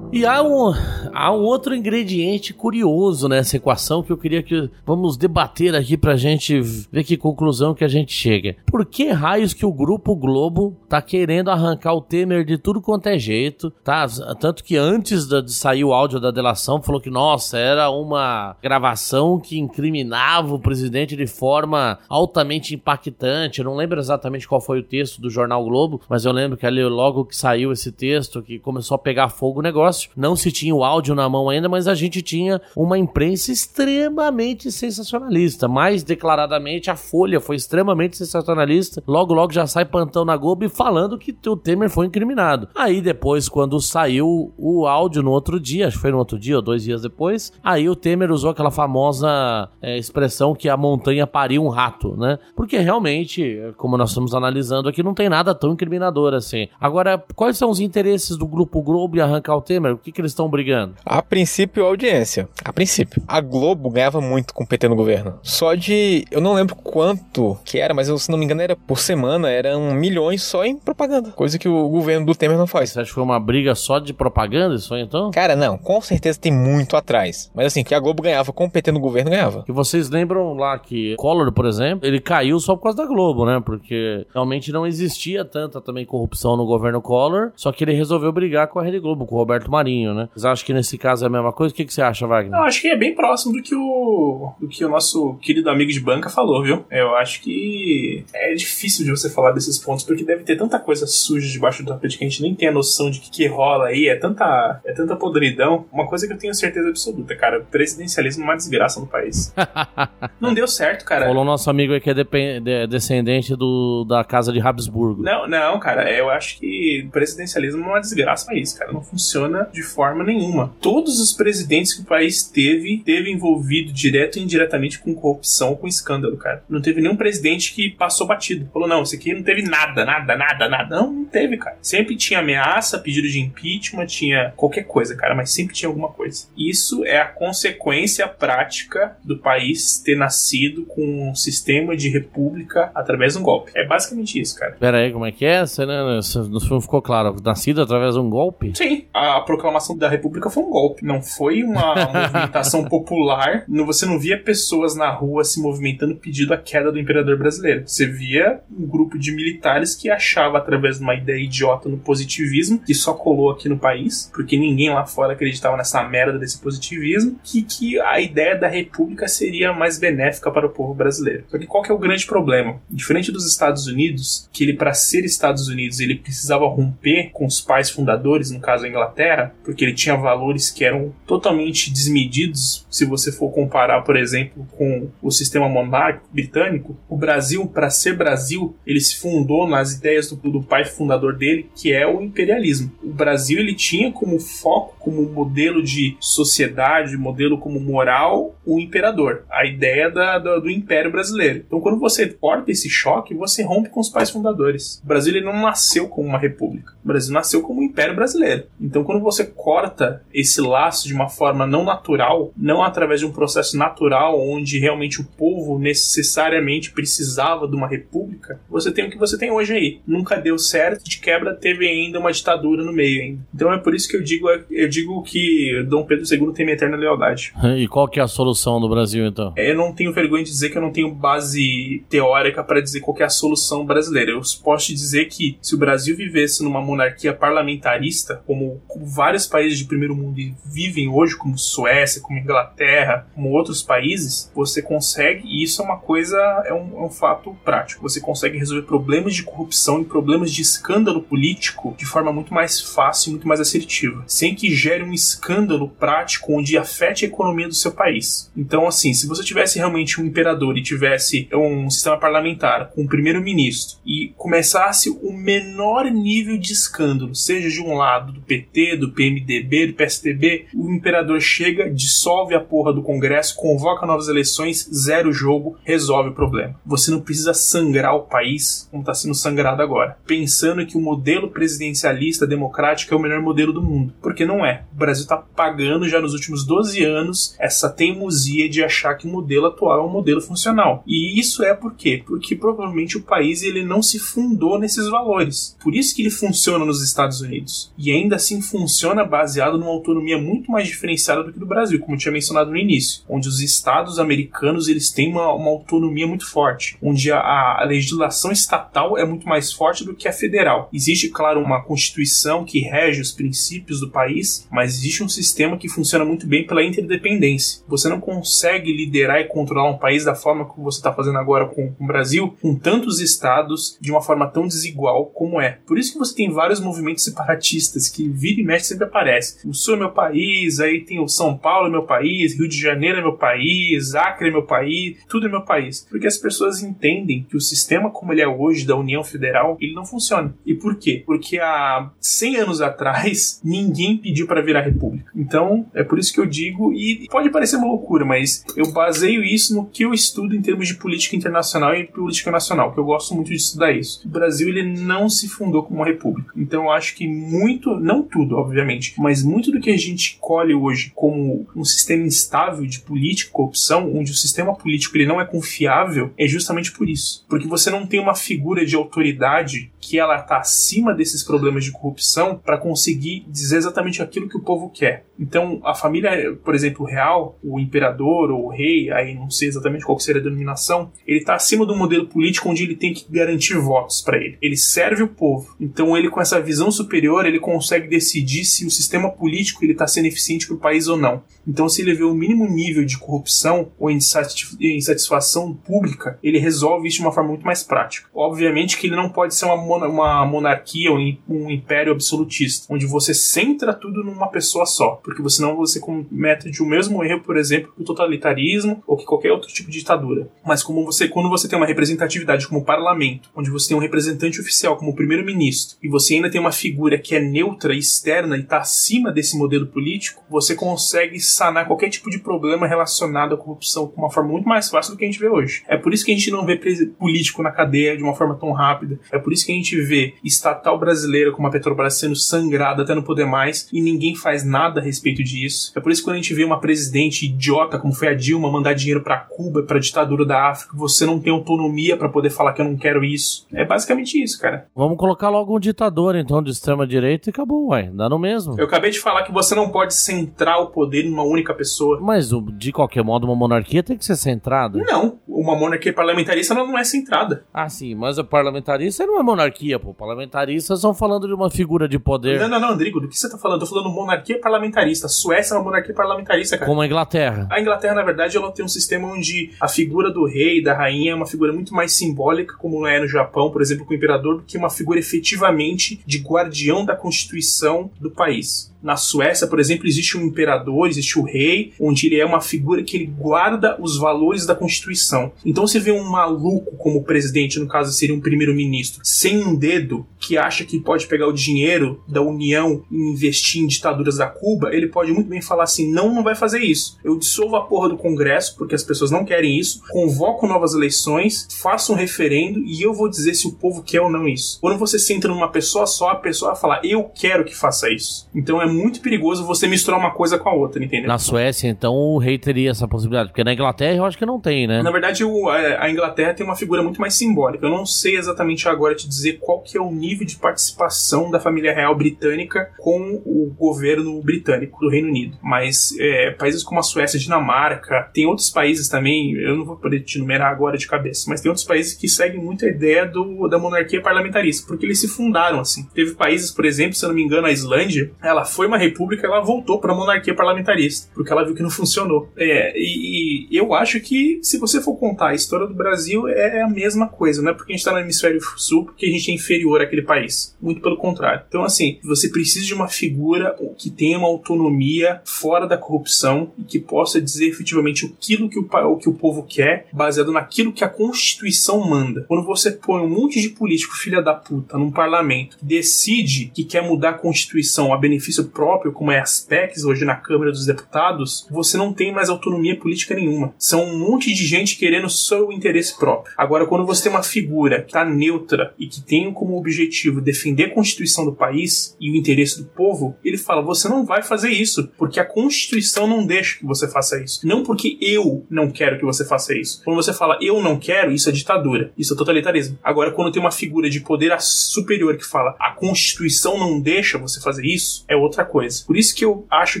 E há um, há um outro ingrediente curioso nessa equação que eu queria que vamos debater aqui pra gente ver que conclusão que a gente chega. Por que raios que o Grupo Globo tá querendo arrancar o Temer de tudo quanto é jeito, tá? Tanto que antes de sair o áudio da delação, falou que, nossa, era uma gravação que incriminava o presidente de forma altamente impactante. Eu não lembro exatamente qual foi o texto do Jornal Globo, mas eu lembro que ali logo que saiu esse texto, que começou a pegar fogo o negócio, não se tinha o áudio na mão ainda, mas a gente tinha uma imprensa extremamente sensacionalista. Mais declaradamente, a Folha foi extremamente sensacionalista. Logo, logo já sai plantão na Globo e falando que o Temer foi incriminado. Aí depois, quando saiu o áudio no outro dia, acho que foi no outro dia ou dois dias depois, aí o Temer usou aquela famosa é, expressão que a montanha pariu um rato, né? Porque realmente, como nós estamos analisando aqui, não tem nada tão incriminador assim. Agora, quais são os interesses do Grupo Globo em arrancar o Temer? O que, que eles estão brigando? A princípio, a audiência. A princípio. A Globo ganhava muito com o PT no governo. Só de. Eu não lembro quanto que era, mas eu, se não me engano, era por semana, eram milhões só em propaganda. Coisa que o governo do Temer não faz. Você acha que foi uma briga só de propaganda isso aí, então? Cara, não, com certeza tem muito atrás. Mas assim, que a Globo ganhava com o PT no governo, ganhava. E vocês lembram lá que Collor, por exemplo, ele caiu só por causa da Globo, né? Porque realmente não existia tanta também corrupção no governo Collor, só que ele resolveu brigar com a Rede Globo, com o Roberto Marinho, né? Vocês acham que nesse caso é a mesma coisa? O que, que você acha, Wagner? Eu acho que é bem próximo do que o do que o nosso querido amigo de banca falou, viu? Eu acho que é difícil de você falar desses pontos porque deve ter tanta coisa suja debaixo do tapete que a gente nem tem a noção de que, que rola aí, é tanta é tanta podridão. Uma coisa que eu tenho certeza absoluta, cara, presidencialismo é uma desgraça no país. Não deu certo, cara. Falou nosso amigo aí que é de- descendente do, da casa de Habsburgo. Não, não, cara, eu acho que presidencialismo é uma desgraça no país, cara. Não funciona de forma nenhuma. Todos os presidentes que o país teve, teve envolvido direto e indiretamente com corrupção, com escândalo, cara. Não teve nenhum presidente que passou batido. Falou, não, isso aqui não teve nada, nada, nada, nada. Não, não teve, cara. Sempre tinha ameaça, pedido de impeachment, tinha qualquer coisa, cara, mas sempre tinha alguma coisa. Isso é a consequência prática do país ter nascido com um sistema de república através de um golpe. É basicamente isso, cara. Pera aí, como é que é? Você, né, você- no filme ficou claro, nascido através de um golpe? Sim, a proclamação da República foi um golpe. Não foi uma movimentação popular. Você não via pessoas na rua se movimentando pedindo a queda do imperador brasileiro. Você via um grupo de militares que achava, através de uma ideia idiota no positivismo, que só colou aqui no país, porque ninguém lá fora acreditava nessa merda desse positivismo, que, que a ideia da República seria mais benéfica para o povo brasileiro. Só que qual que é o grande problema? Diferente dos Estados Unidos, que ele, para ser Estados Unidos, ele precisava romper com os pais fundadores, no caso a Inglaterra, porque ele tinha valores que eram totalmente desmedidos, se você for comparar, por exemplo, com o sistema monárquico britânico. O Brasil, para ser Brasil, ele se fundou nas ideias do, do pai fundador dele, que é o imperialismo. O Brasil ele tinha como foco, como modelo de sociedade, modelo como moral, o imperador, a ideia da- da- do império brasileiro. Então, quando você corta esse choque, você rompe com os pais fundadores. O Brasil ele não nasceu como uma república. O Brasil nasceu como um império brasileiro. Então, quando você corta esse laço de uma forma não natural, não através de um processo natural, onde realmente o povo necessariamente precisava de uma república, você tem o que você tem hoje aí. Nunca deu certo, de quebra teve ainda uma ditadura no meio ainda. Então é por isso que eu digo, eu digo que Dom Pedro II tem minha eterna lealdade. E qual que é a solução do Brasil, então? Eu não tenho vergonha de dizer que eu não tenho base teórica para dizer qual que é a solução brasileira. Eu posso te dizer que se o Brasil vivesse numa monarquia parlamentarista, como vários países de primeiro mundo vivem hoje, como Suécia, como Inglaterra, como outros países, você consegue, e isso é uma coisa, é um, é um fato prático, você consegue resolver problemas de corrupção e problemas de escândalo político de forma muito mais fácil e muito mais assertiva, sem que gere um escândalo prático onde afete a economia do seu país. Então, assim, se você tivesse realmente um imperador e tivesse um sistema parlamentar com um primeiro-ministro e começasse o menor nível de escândalo, seja de um lado do PT, do PMDB, do PSDB, o imperador chega, dissolve a porra do Congresso, convoca novas eleições, zero jogo, resolve o problema. Você não precisa sangrar o país como está sendo sangrado agora, pensando que o modelo presidencialista democrático é o melhor modelo do mundo, porque não é. O Brasil está pagando já nos últimos 12 anos essa teimosia de achar que o modelo atual é um modelo funcional. E isso é por quê? Porque provavelmente o país ele não se fundou nesses valores. Por isso que ele funciona nos Estados Unidos. E ainda assim funciona baseado numa autonomia muito mais diferenciada do que do Brasil, como eu tinha mencionado no início, onde os estados americanos eles têm uma, uma autonomia muito forte, onde a, a legislação estatal é muito mais forte do que a federal. Existe, claro, uma constituição que rege os princípios do país, mas existe um sistema que funciona muito bem pela interdependência. Você não consegue liderar e controlar um país da forma como você está fazendo agora com, com o Brasil, com tantos estados de uma forma tão desigual como é. Por isso que você tem vários movimentos separatistas que vira e mexe sempre aparece. O Sul é meu país, aí tem o São Paulo é meu país, Rio de Janeiro é meu país, Acre é meu país, tudo é meu país. Porque as pessoas entendem que o sistema como ele é hoje da União Federal, ele não funciona. E por quê? Porque há 100 anos atrás ninguém pediu para virar república. Então, é por isso que eu digo e pode parecer uma loucura, mas eu baseio isso no que eu estudo em termos de política internacional e política nacional, que eu gosto muito de estudar isso. O Brasil ele não se fundou como uma república. Então, eu acho que muito, não tudo, obviamente, mas muito do que a gente colhe hoje como um sistema instável de política e corrupção, onde o sistema político ele não é confiável, é justamente por isso. Porque você não tem uma figura de autoridade que ela está acima desses problemas de corrupção para conseguir dizer exatamente aquilo que o povo quer. Então, a família, por exemplo, real, o imperador ou o rei, aí não sei exatamente qual seria a denominação, ele está acima do modelo político onde ele tem que garantir votos para ele. Ele serve o povo. Então, ele com essa visão superior, ele consegue decidir se o sistema político ele está sendo eficiente para o país ou não. Então, se ele vê o mínimo nível de corrupção ou insatisfação pública, ele resolve isso de uma forma muito mais prática. Obviamente que ele não pode ser uma, uma monarquia ou um império absolutista, onde você centra tudo numa pessoa só, porque senão você comete o mesmo erro, por exemplo, que o totalitarismo ou que qualquer outro tipo de ditadura. Mas como você, quando você tem uma representatividade como parlamento, onde você tem um representante oficial como primeiro-ministro, e você ainda tem uma figura que é neutra, externa e está acima desse modelo político, você consegue sanar qualquer tipo de problema relacionado à corrupção com uma forma muito mais fácil do que a gente vê hoje. É por isso que a gente não vê político na cadeia de uma forma tão rápida. É por isso que a gente vê estatal brasileira como a Petrobras sendo sangrada até não poder mais e ninguém faz nada a respeito disso. É por isso que quando a gente vê uma presidente idiota como foi a Dilma mandar dinheiro para Cuba, para ditadura da África, você não tem autonomia para poder falar que eu não quero isso. É basicamente isso, cara. Vamos colocar logo um ditador então de extrema direita e acabou, ué, dá no mesmo. Eu acabei de falar que você não pode centrar o poder em uma única pessoa. Mas de qualquer modo uma monarquia tem que ser centrada. Não, uma monarquia parlamentarista não é centrada. Ah, sim, mas a parlamentarista não é monarquia, pô. Parlamentaristas estão falando de uma figura de poder. Não, não, não, Andrigo, do que você tá falando? Eu tô falando monarquia parlamentarista. A Suécia é uma monarquia parlamentarista, cara. Como a Inglaterra. A Inglaterra, na verdade, ela tem um sistema onde a figura do rei, da rainha, é uma figura muito mais simbólica, como é no Japão, por exemplo, com o imperador, do que uma figura efetivamente de guardião da constituição do país. Na Suécia, por exemplo, existe um imperador, existe o rei, onde ele é uma figura que ele guarda os valores da Constituição. Então você vê um maluco como presidente, no caso seria um primeiro-ministro, sem um dedo, que acha que pode pegar o dinheiro da União e investir em ditaduras da Cuba, ele pode muito bem falar assim: não, não vai fazer isso. Eu dissolvo a porra do Congresso, porque as pessoas não querem isso, convoco novas eleições, faço um referendo e eu vou dizer se o povo quer ou não isso. Quando você senta numa pessoa só, a pessoa vai falar: eu quero que faça isso. Então é muito perigoso você misturar uma coisa com a outra, entendeu? Na Suécia, então, o rei teria essa possibilidade. Porque na Inglaterra eu acho que não tem, né? Na verdade, o- a Inglaterra tem uma figura muito mais simbólica. Eu não sei exatamente agora te dizer qual que é o nível de participação da família real britânica com o governo britânico do Reino Unido. Mas é, países como a Suécia, Dinamarca, tem outros países também, eu não vou poder te enumerar agora de cabeça, mas tem outros países que seguem muito a ideia do, da monarquia parlamentarista, porque eles se fundaram assim. Teve países, por exemplo, se eu não me engano, a Islândia, ela foi uma república, ela voltou para a monarquia parlamentarista, porque ela viu que não funcionou. É, e, e eu acho que se você for contar a história do Brasil, é a mesma coisa, não é porque a gente está no hemisfério sul, porque a gente é inferior àquele país. Muito pelo contrário. Então, assim, você precisa de uma figura que tenha uma autonomia fora da corrupção e que possa dizer efetivamente aquilo que o, o que o povo quer, baseado naquilo que a Constituição manda. Quando você põe um monte de político filha da puta num parlamento que decide que quer mudar a Constituição a benefício próprio, como é as PECs hoje na Câmara dos Deputados, você não tem mais autonomia política nenhuma. São um monte de gente querendo o interesse próprio. Agora, quando você tem uma figura que está neutra e que tem como objetivo defender a Constituição do país e o interesse do povo, ele fala: você não vai fazer isso, porque a Constituição não deixa que você faça isso. Não porque eu não quero que você faça isso. Quando você fala eu não quero, isso é ditadura, isso é totalitarismo. Agora, quando tem uma figura de poder superior que fala a Constituição não deixa você fazer isso, é outra coisa. Por isso que eu acho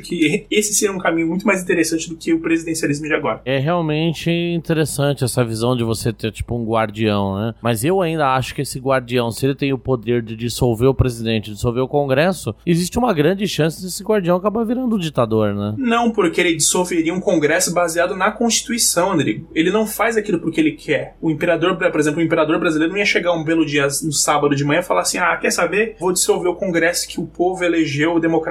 que esse seria um caminho muito mais interessante do que o presidencialismo de agora. É realmente interessante essa visão de você ter, tipo, um guardião, né? Mas eu ainda acho que esse guardião, se ele tem o poder de dissolver o presidente, dissolver o Congresso, existe uma grande chance desse guardião acabar virando um ditador, né? Não, porque ele dissolveria um congresso baseado na Constituição, Rodrigo. Ele não faz aquilo porque ele quer. O imperador, por exemplo, o imperador brasileiro não ia chegar um belo dia no sábado de manhã e falar assim: ah, quer saber? Vou dissolver o congresso que o povo elegeu democraticamente.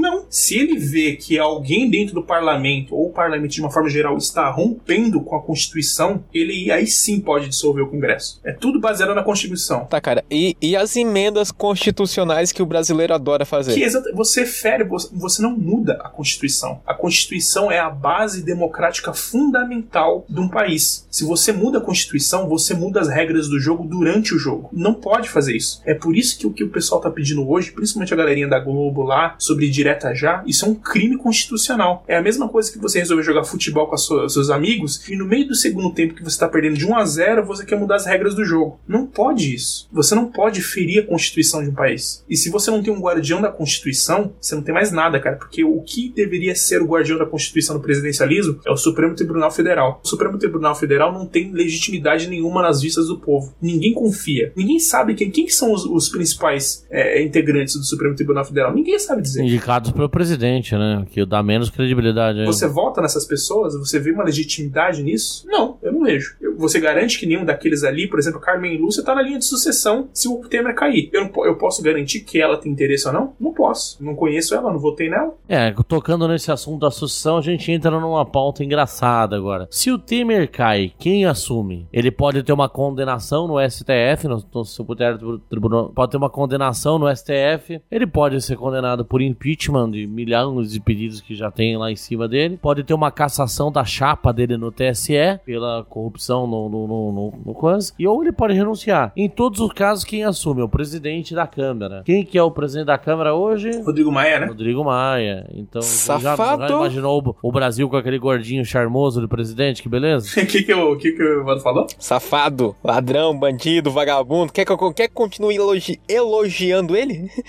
Não. Se ele vê que alguém dentro do parlamento, ou o parlamento de uma forma geral, está rompendo com a Constituição, ele aí sim pode dissolver o congresso. É tudo baseado na Constituição. Tá, cara. E, e as emendas constitucionais que o brasileiro adora fazer? Que exata- você fere, você- você não muda a Constituição. A Constituição é a base democrática fundamental de um país. Se você muda a Constituição, você muda as regras do jogo durante o jogo. Não pode fazer isso. É por isso que o que o pessoal tá pedindo hoje, principalmente a galerinha da Globo lá, sobre direta já, isso é um crime constitucional. É a mesma coisa que você resolver jogar futebol com sua- seus amigos e no meio do segundo tempo que você tá perdendo de 1 a 0, você quer mudar as regras do jogo. Não pode isso. Você não pode ferir a Constituição de um país. E se você não tem um guardião da Constituição, você não tem mais nada, cara. Porque o que deveria ser o guardião da Constituição no presidencialismo é o Supremo Tribunal Federal. O Supremo Tribunal Federal não tem legitimidade nenhuma nas vistas do povo. Ninguém confia. Ninguém sabe quem, quem que são os, os principais é, integrantes do Supremo Tribunal Federal. Ninguém sabe dizer. Indicados pelo presidente, né? Que dá menos credibilidade. aí. Você vota nessas pessoas? Você vê uma legitimidade nisso? Não, eu vejo. Você garante que nenhum daqueles ali, por exemplo, Carmen Lúcia, tá na linha de sucessão se o Temer cair. Eu, eu posso garantir que ela tem interesse ou não? Não posso. Não conheço ela, não votei nela. É, tocando nesse assunto da sucessão, a gente entra numa pauta engraçada agora. Se o Temer cai, quem assume? Ele pode ter uma condenação no STF, no, no Superior Tribunal, pode ter uma condenação no STF, ele pode ser condenado por impeachment de milhares de pedidos que já tem lá em cima dele, pode ter uma cassação da chapa dele no TSE pela corrupção no, no, no, no, no coisa, e ou ele pode renunciar. Em todos os casos, quem assume? É o presidente da Câmara. Quem que é o presidente da Câmara hoje? Rodrigo Maia, né? Rodrigo Maia. Então, já, já Safado. imaginou o, o Brasil com aquele gordinho charmoso do presidente? Que beleza? O que, que, o que, que o Evandro falou? Safado, ladrão, bandido, vagabundo. Quer que eu quer que continue elogi- elogiando ele?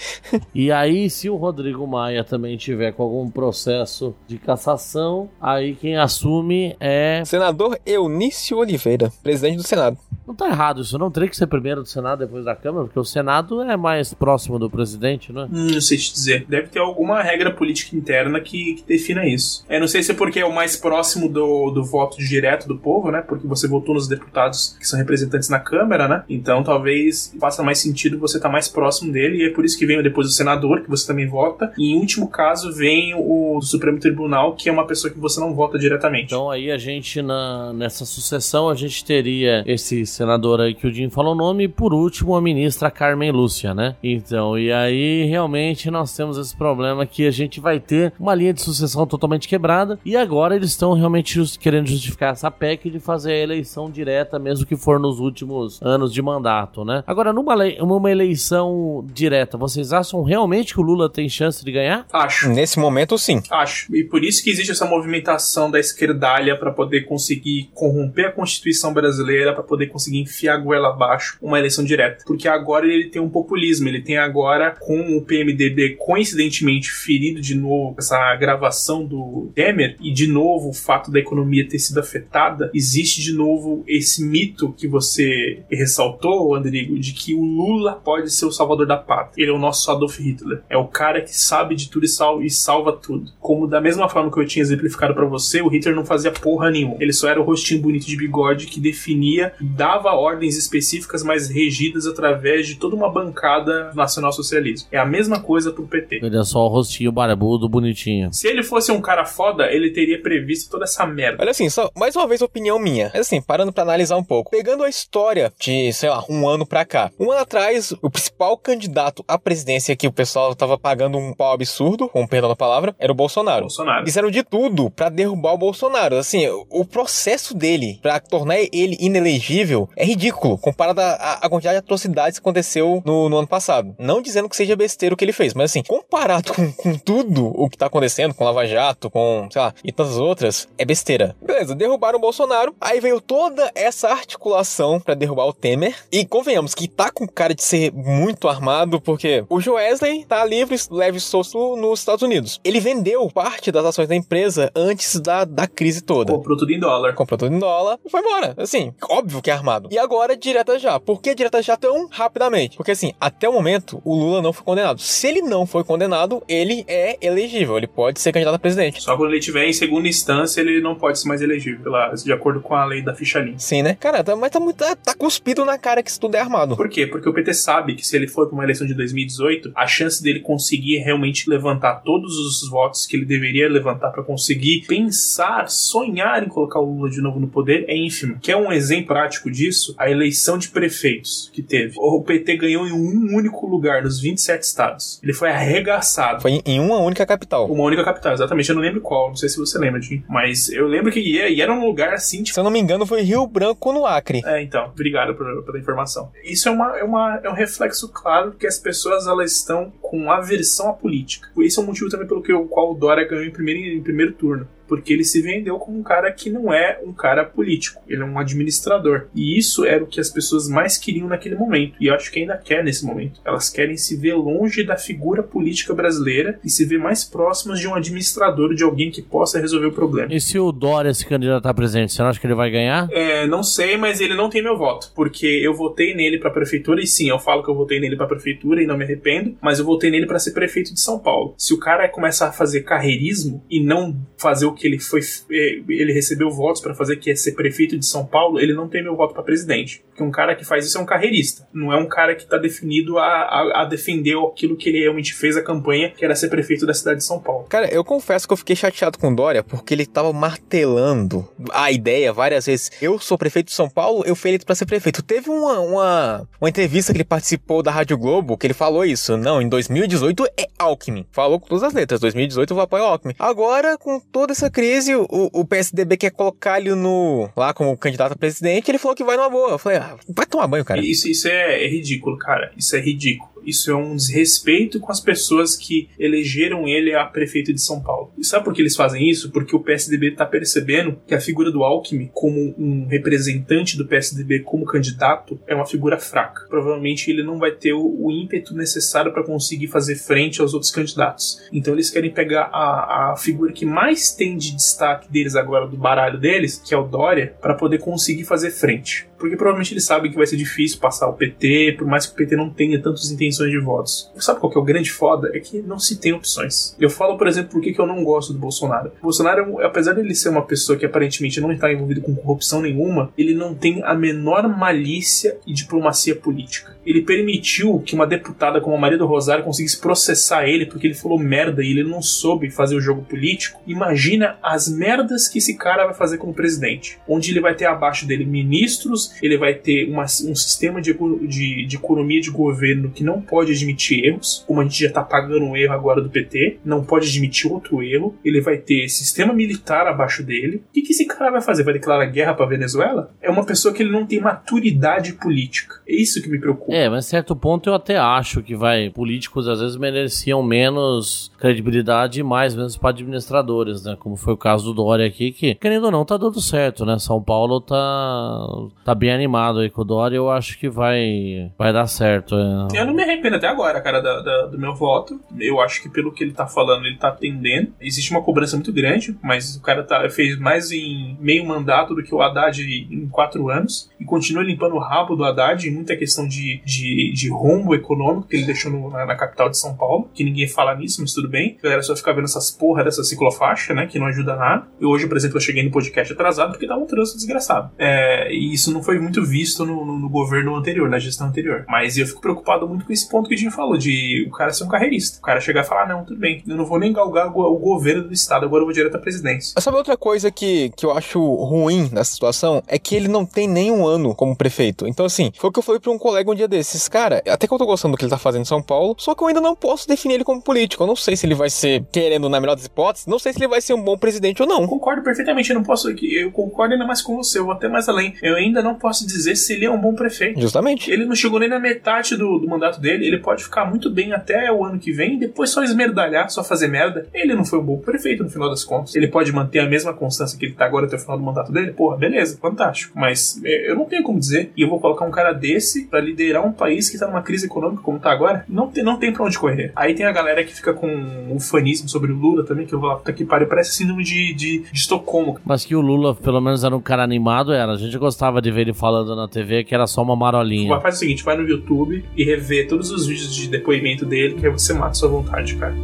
E aí, se o Rodrigo Maia também tiver com algum processo de cassação, aí quem assume é. Senador Eunício Oliveira, presidente do Senado. Não tá errado isso, não teria que ser primeiro do Senado, depois da Câmara, porque o Senado é mais próximo do presidente, né? Hum, não sei te dizer. Deve ter alguma regra política interna que, que defina isso. Eu não sei se é porque é o mais próximo do, do voto direto do povo, né? Porque você votou nos deputados que são representantes na Câmara, né? Então talvez faça mais sentido você estar mais próximo dele. E é por isso que vem depois o senador, que você também vota. E em último caso vem o Supremo Tribunal, que é uma pessoa que você não vota diretamente. Então aí a gente, na, nessa sucessão, a gente teria esse senadora aí que o Jim falou o nome, e por último a ministra Carmen Lúcia, né? Então, e aí realmente nós temos esse problema que a gente vai ter uma linha de sucessão totalmente quebrada e agora eles estão realmente just, querendo justificar essa PEC de fazer a eleição direta, mesmo que for nos últimos anos de mandato, né? Agora, numa, numa eleição direta, vocês acham realmente que o Lula tem chance de ganhar? Acho. Nesse momento, sim. Acho. E por isso que existe essa movimentação da esquerdalha para poder conseguir corromper a Constituição brasileira, para poder conseguir enfiar a goela abaixo uma eleição direta. Porque agora ele tem um populismo, ele tem agora, com o PMDB coincidentemente ferido de novo, essa gravação do Temer, e de novo o fato da economia ter sido afetada, existe de novo esse mito que você ressaltou, Andrigo, de que o Lula pode ser o salvador da pátria. Ele é o nosso Adolf Hitler. É o cara que sabe de tudo e, sal e salva tudo. Como da mesma forma que eu tinha exemplificado para você, o Hitler não fazia porra nenhuma. Ele só era o rostinho bonito de bigode que definia, dava ordens específicas, mas regidas através de toda uma bancada nacional-socialismo. É a mesma coisa pro PT. Ele é só o rostinho barbudo, bonitinho. Se ele fosse um cara foda, ele teria previsto toda essa merda. Olha assim, só mais uma vez opinião minha. Mas assim, parando para analisar um pouco. Pegando a história de, sei lá, um ano pra cá. Um ano atrás, o principal candidato à presidência que o pessoal tava pagando um pau absurdo, com perdão da palavra, era o Bolsonaro. Bolsonaro. Fizeram de tudo para derrubar o Bolsonaro. Assim, o processo dele para tornar ele inelegível é ridículo comparado à quantidade de atrocidades que aconteceu no, no, ano passado. Não dizendo que seja besteira o que ele fez, mas assim, comparado com, com tudo o que tá acontecendo, com Lava Jato, com, sei lá, e tantas outras, é besteira. Beleza, derrubaram o Bolsonaro, aí veio toda essa articulação para derrubar o Temer, e convenhamos que tá com cara de ser muito armado, porque o Joesley tá livre, leve e solto nos Estados Unidos. Ele vendeu parte das ações da empresa antes da, da crise toda. Comprou tudo em dólar. Comprou tudo em dólar e foi embora. Assim, óbvio que é armado. E agora, direta já. Por que direta já tão rapidamente? Porque assim, até o momento, o Lula não foi condenado. Se ele não foi condenado, ele é elegível. Ele pode ser candidato a presidente. Só quando ele estiver em segunda instância, ele não pode ser mais elegível, pela, de acordo com a lei da ficha limpa. Sim, né? Cara, tá, mas tá, muito, tá, tá cuspido na cara que isso tudo é armado. Por quê? Porque o PT sabe que se ele for para uma eleição de 2018, a chance dele conseguir realmente levantar todos os votos que ele deveria levantar para conseguir pensar, sonhar em colocar o Lula de novo no poder é ínfima. Que é um exemplo prático disso, a eleição de prefeitos que teve. O PT ganhou em um único lugar nos 27 estados. Ele foi arregaçado. Foi em uma única capital. Uma única capital, exatamente. Eu não lembro qual, não sei se você lembra, Jim. Mas eu lembro que ia, e era um lugar assim, tipo... Se eu não me engano, foi Rio Branco no Acre. É, então. Obrigado por, pela informação. Isso é, uma, é, uma, é um reflexo claro que as pessoas elas estão com aversão à política. Esse é o motivo também pelo que, qual o Dória ganhou em primeiro, em primeiro turno porque ele se vendeu como um cara que não é um cara político, ele é um administrador. E isso era o que as pessoas mais queriam naquele momento, e eu acho que ainda quer nesse momento. Elas querem se ver longe da figura política brasileira e se ver mais próximas de um administrador, de alguém que possa resolver o problema. E se o Dória se candidatar a presidente, você não acha que ele vai ganhar? É, não sei, mas ele não tem meu voto, porque eu votei nele para prefeitura e sim, eu falo que eu votei nele para prefeitura e não me arrependo, mas eu votei nele para ser prefeito de São Paulo. Se o cara começar a fazer carreirismo e não fazer o que ele foi é, ele recebeu votos para fazer que é ser prefeito de São Paulo, ele não tem meu voto para presidente. Porque um cara que faz isso é um carreirista, não é um cara que tá definido a, a, a, defender aquilo que ele realmente fez a campanha, que era ser prefeito da cidade de São Paulo. Cara, eu confesso que eu fiquei chateado com Dória porque ele tava martelando a ideia várias vezes. Eu sou prefeito de São Paulo, eu fui eleito para ser prefeito. Teve uma, uma, uma entrevista que ele participou da Rádio Globo que ele falou isso. Não, em 2018 é Alckmin. Falou com todas as letras. 2018 eu vou apoiar Alckmin. Agora, com toda essa crise, o, o PSDB quer colocar ele no, lá como candidato a presidente, ele falou que vai numa boa. Eu falei, ah, vai tomar banho, cara. Isso, isso é, é ridículo, cara. Isso é ridículo. Isso é um desrespeito com as pessoas que elegeram ele a prefeito de São Paulo. E sabe por que eles fazem isso? Porque o PSDB está percebendo que a figura do Alckmin, como um representante do PSDB como candidato, é uma figura fraca. Provavelmente ele não vai ter o, ímpeto necessário para conseguir fazer frente aos outros candidatos. Então eles querem pegar a, a figura que mais tem de destaque deles agora do baralho deles, que é o Dória, para poder conseguir fazer frente. Porque provavelmente eles sabem que vai ser difícil passar o PT, por mais que o PT não tenha tantas intenções de votos. Sabe qual que é o grande foda? É que não se tem opções. Eu falo, por exemplo, por que eu não gosto do Bolsonaro. O Bolsonaro, apesar de ele ser uma pessoa que aparentemente não está envolvido com corrupção nenhuma, ele não tem a menor malícia e diplomacia política. Ele permitiu que uma deputada como a Maria do Rosário conseguisse processar ele porque ele falou merda e ele não soube fazer o jogo político. Imagina as merdas que esse cara vai fazer como presidente, onde ele vai ter abaixo dele ministros ele vai ter uma, um sistema de, de, de economia de governo que não pode admitir erros, como a gente já tá pagando um erro agora do PT, não pode admitir outro erro, ele vai ter sistema militar abaixo dele. O que, que esse cara vai fazer? Vai declarar guerra pra Venezuela? É uma pessoa que ele não tem maturidade política. É isso que me preocupa. É, mas certo ponto eu até acho que vai. Políticos às vezes mereciam menos credibilidade e mais menos para administradores, né? Como foi o caso do Dória aqui, que, querendo ou não, tá dando certo, né? São Paulo tá, tá bem animado aí com o Dória, eu acho que vai, vai dar certo. É. Eu não me arrependo até agora, cara, da, da, do meu voto. Eu acho que pelo que ele tá falando, ele tá atendendo. Existe uma cobrança muito grande, mas o cara tá, fez mais em meio mandato do que o Haddad em quatro anos e continua limpando o rabo do Haddad em muita questão de, de, de rombo econômico que ele deixou no, na, na, capital de São Paulo, que ninguém fala nisso, mas tudo bem. A galera só fica vendo essas porra dessa ciclofaixa, né, que não ajuda nada. E hoje, por exemplo, eu cheguei no podcast atrasado porque tava um trânsito desgraçado. É, e isso não foi muito visto no, no, no, governo anterior, na gestão anterior. Mas eu fico preocupado muito com esse ponto que a gente falou, de o cara ser um carreirista. O cara chegar e falar, não, tudo bem, eu não vou nem galgar o, governo do estado, agora eu vou direto à presidência. Mas sabe outra coisa que, que eu acho ruim nessa situação? É que ele não tem nem um ano como prefeito. Então, assim, foi o que eu falei pra um colega um dia desses. Cara, até que eu tô gostando do que ele tá fazendo em São Paulo, só que eu ainda não posso definir ele como político. Eu não sei se ele vai ser, querendo na melhor das hipóteses, não sei se ele vai ser um bom presidente ou não. Concordo perfeitamente, eu não posso. Eu concordo ainda mais com você, eu vou até mais além. Eu ainda não posso dizer se ele é um bom prefeito. Justamente. Ele não chegou nem na metade do, do mandato dele, ele pode ficar muito bem até o ano que vem e depois só esmerdalhar, só fazer merda. Ele não foi um bom prefeito no final das contas. Ele pode manter a mesma constância que ele tá agora até o final do mandato dele. Porra, beleza, fantástico. Mas é, eu não tenho como dizer. E eu vou colocar um cara desse para liderar um país que tá numa crise econômica como tá agora. Não tem, não tem pra onde correr. Aí tem a galera que fica com o fanismo sobre o Lula também, que eu vou lá, puta que pariu, parece síndrome de, de, de Estocolmo. Mas que o Lula, pelo menos, era um cara animado, era. A gente gostava de ver ele falando na TV que era só uma marolinha. Mas faz o seguinte, vai no YouTube e rever todos os vídeos de depoimento dele, que aí você mata sua vontade, cara.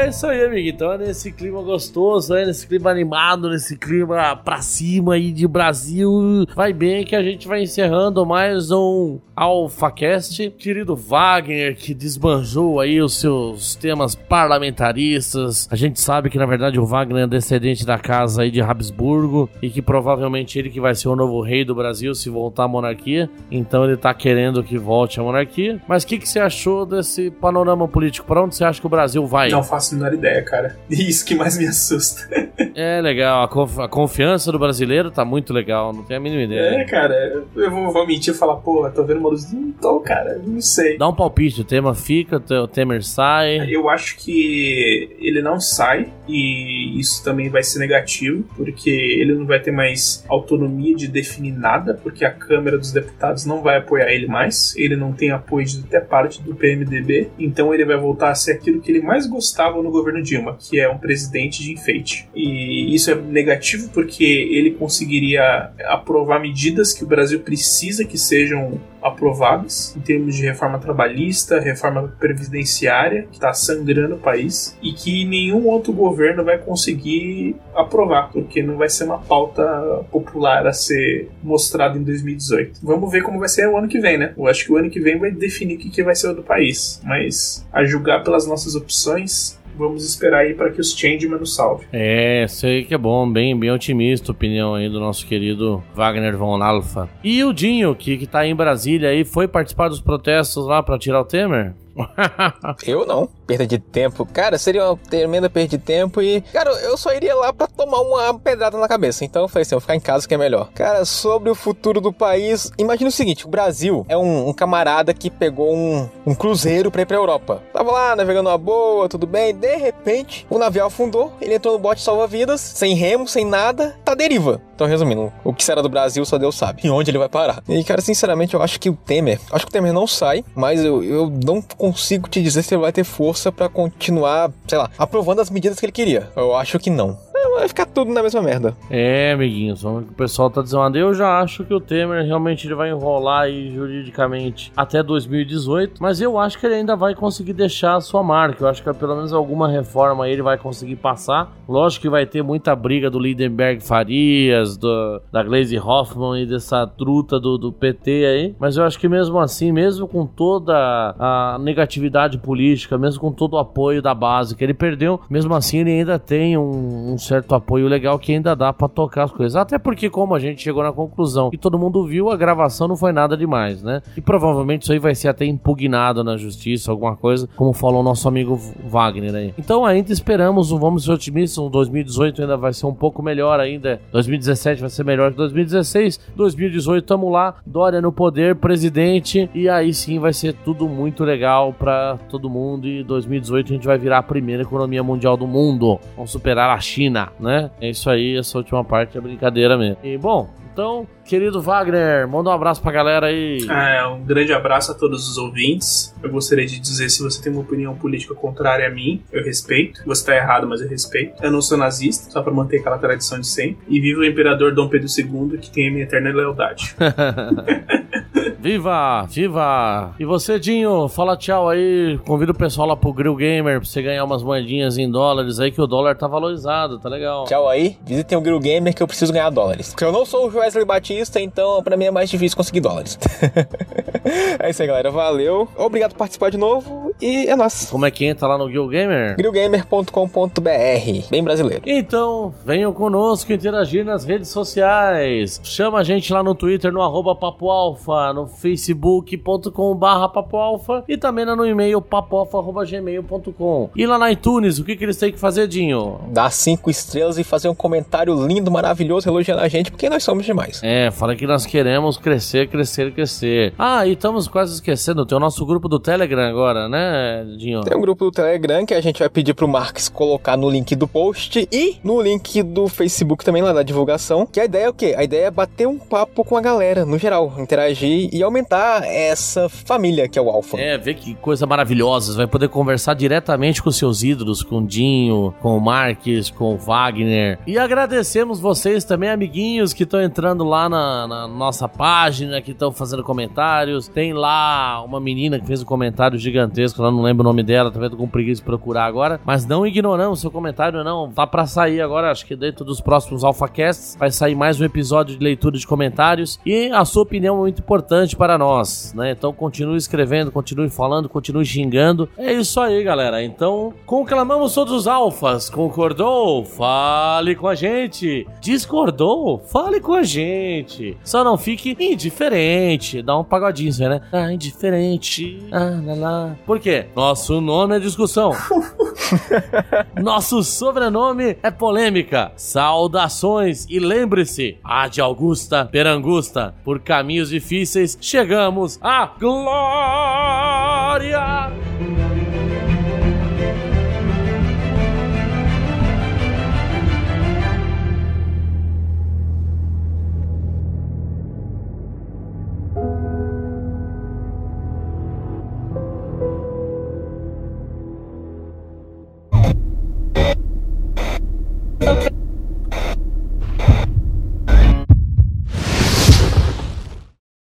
É isso aí, amigo. Então é nesse clima gostoso, é nesse clima animado, nesse clima pra cima aí de Brasil. Vai bem que a gente vai encerrando mais um AlphaCast. Querido Wagner, que desbanjou aí os seus temas parlamentaristas. A gente sabe que na verdade o Wagner é descendente da casa aí de Habsburgo e que provavelmente ele que vai ser o novo rei do Brasil se voltar à monarquia. Então ele tá querendo que volte a monarquia. Mas o que, que você achou desse panorama político? Para onde você acha que o Brasil vai? Não faço a menor ideia, cara. E isso que mais me assusta. é legal, a, conf a, confiança do brasileiro tá muito legal, não tenho a mínima ideia. É, cara, eu vou, vou mentir e falar, pô, tô vendo uma luz. Não tô, cara, não sei. Dá um palpite, o tema fica, o Temer sai. Eu acho que ele não sai e isso também vai ser negativo, porque ele não vai ter mais autonomia de definir nada, porque a Câmara dos Deputados não vai apoiar ele mais. Ele não tem apoio de até parte do PMDB, então ele vai voltar a ser aquilo que ele mais gostava no governo Dilma, que é um presidente de enfeite. E isso é negativo porque ele conseguiria aprovar medidas que o Brasil precisa que sejam aprovadas em termos de reforma trabalhista, reforma previdenciária, que está sangrando o país, e que nenhum outro governo vai conseguir aprovar, porque não vai ser uma pauta popular a ser mostrada em 2018. Vamos ver como vai ser o ano que vem, né? Eu acho que o ano que vem vai definir o que vai ser o do país, mas a julgar pelas nossas opções, vamos esperar aí para que os Changeman nos salve. É, sei que é bom, bem, bem otimista a opinião aí do nosso querido Wagner von Alfa. E o Dinho, que, que tá em Brasília aí, foi participar dos protestos lá para tirar o Temer? Eu não. Perda de tempo. Cara, seria uma tremenda perda de tempo e, cara, eu só iria lá para tomar uma pedrada na cabeça. Então eu falei assim, eu vou ficar em casa que é melhor. Cara, sobre o futuro do país, imagina o seguinte: o Brasil é um, um camarada que pegou um, um cruzeiro pra ir pra Europa. Tava lá navegando uma boa, tudo bem. De repente, o navio afundou, ele entrou no bote salva-vidas, sem remo, sem nada, tá deriva. Então, resumindo, o que será do Brasil só Deus sabe. E onde ele vai parar. E, cara, sinceramente, eu acho que o Temer, acho que o Temer não sai, mas eu, eu não consigo te dizer se ele vai ter força para continuar, sei lá, aprovando as medidas que ele queria. Eu acho que não. Vai ficar tudo na mesma merda. É, amiguinhos, o pessoal tá dizendo, eu já acho que o Temer realmente ele vai enrolar aí juridicamente até 2018, mas eu acho que ele ainda vai conseguir deixar a sua marca. Eu acho que pelo menos alguma reforma ele vai conseguir passar. Lógico que vai ter muita briga do Lindenberg Farias, do, da Glaze Hoffman e dessa truta do, do PT aí, mas eu acho que mesmo assim, mesmo com toda a negatividade política, mesmo com todo o apoio da base que ele perdeu, mesmo assim ele ainda tem um, um certo apoio legal que ainda dá para tocar as coisas. Até porque, como a gente chegou na conclusão e todo mundo viu, a gravação não foi nada demais, né? E provavelmente isso aí vai ser até impugnado na justiça, alguma coisa, como falou nosso amigo Wagner aí. Então ainda esperamos, vamos ser otimistas, o 2018 ainda vai ser um pouco melhor ainda, 2017 vai ser melhor que 2016, 2018 tamo lá, Dória no poder, presidente, e aí sim vai ser tudo muito legal para todo mundo e 2018 a gente vai virar a primeira economia mundial do mundo. Vamos superar a China, né? É isso aí, essa última parte é brincadeira mesmo. E bom, então, querido Wagner, manda um abraço pra galera aí. É, um grande abraço a todos os ouvintes. Eu gostaria de dizer: se você tem uma opinião política contrária a mim, eu respeito. Você tá errado, mas eu respeito. Eu não sou nazista, só pra manter aquela tradição de sempre. E viva o imperador Dom Pedro II, que tem a minha eterna lealdade. Viva! Viva! E você, Dinho, fala tchau aí. Convida o pessoal lá pro Grill Gamer pra você ganhar umas moedinhas em dólares aí, que o dólar tá valorizado, tá legal. Tchau aí. Visitem o Grill Gamer que eu preciso ganhar dólares. Porque eu não sou o Wesley Batista, então pra mim é mais difícil conseguir dólares. é isso aí, galera. Valeu. Obrigado por participar de novo e é nóis. Como é que entra lá no Grill Gamer? grillgamer.com.br. Bem brasileiro. Então, venham conosco interagir nas redes sociais. Chama a gente lá no Twitter, no arroba Papo Alfa, no facebook.com barra papoalfa e também no e-mail papoalfa.gmail.com. E lá na iTunes, o que, que eles têm que fazer, Dinho? Dar cinco estrelas e fazer um comentário lindo, maravilhoso, elogiando a gente, porque nós somos demais. É, fala que nós queremos crescer, crescer, crescer. Ah, e estamos quase esquecendo, tem o nosso grupo do Telegram agora, né, Dinho? Tem um grupo do Telegram que a gente vai pedir pro Marcos colocar no link do post e no link do Facebook também, lá na divulgação. Que a ideia é o quê? A ideia é bater um papo com a galera, no geral, interagir e aumentar essa família que é o Alpha. É, ver que coisa maravilhosa. Você vai poder conversar diretamente com seus ídolos, com o Dinho, com o Marques, com o Wagner. E agradecemos vocês também, amiguinhos, que estão entrando lá na, na, nossa página, que estão fazendo comentários. Tem lá uma menina que fez um comentário gigantesco, lá não lembro o nome dela, também tô com preguiça de procurar agora. Mas não ignoramos seu comentário, não. Tá pra sair agora, acho que dentro dos próximos AlphaCasts vai sair mais um episódio de leitura de comentários. E a sua opinião é muito importante para nós, né? Então continue escrevendo, continue falando, continue xingando. É isso aí, galera. Então, conclamamos todos os alfas. Concordou? Fale com a gente. Discordou? Fale com a gente. Só não fique indiferente. Dá um pagodinho, né? Ah, indiferente. Ah, lá, lá. Por Nosso nome é discussão. Nosso sobrenome é polêmica. Saudações e lembre-se, a de Augusta Perangusta, por caminhos difíceis chegamos à glória! Okay.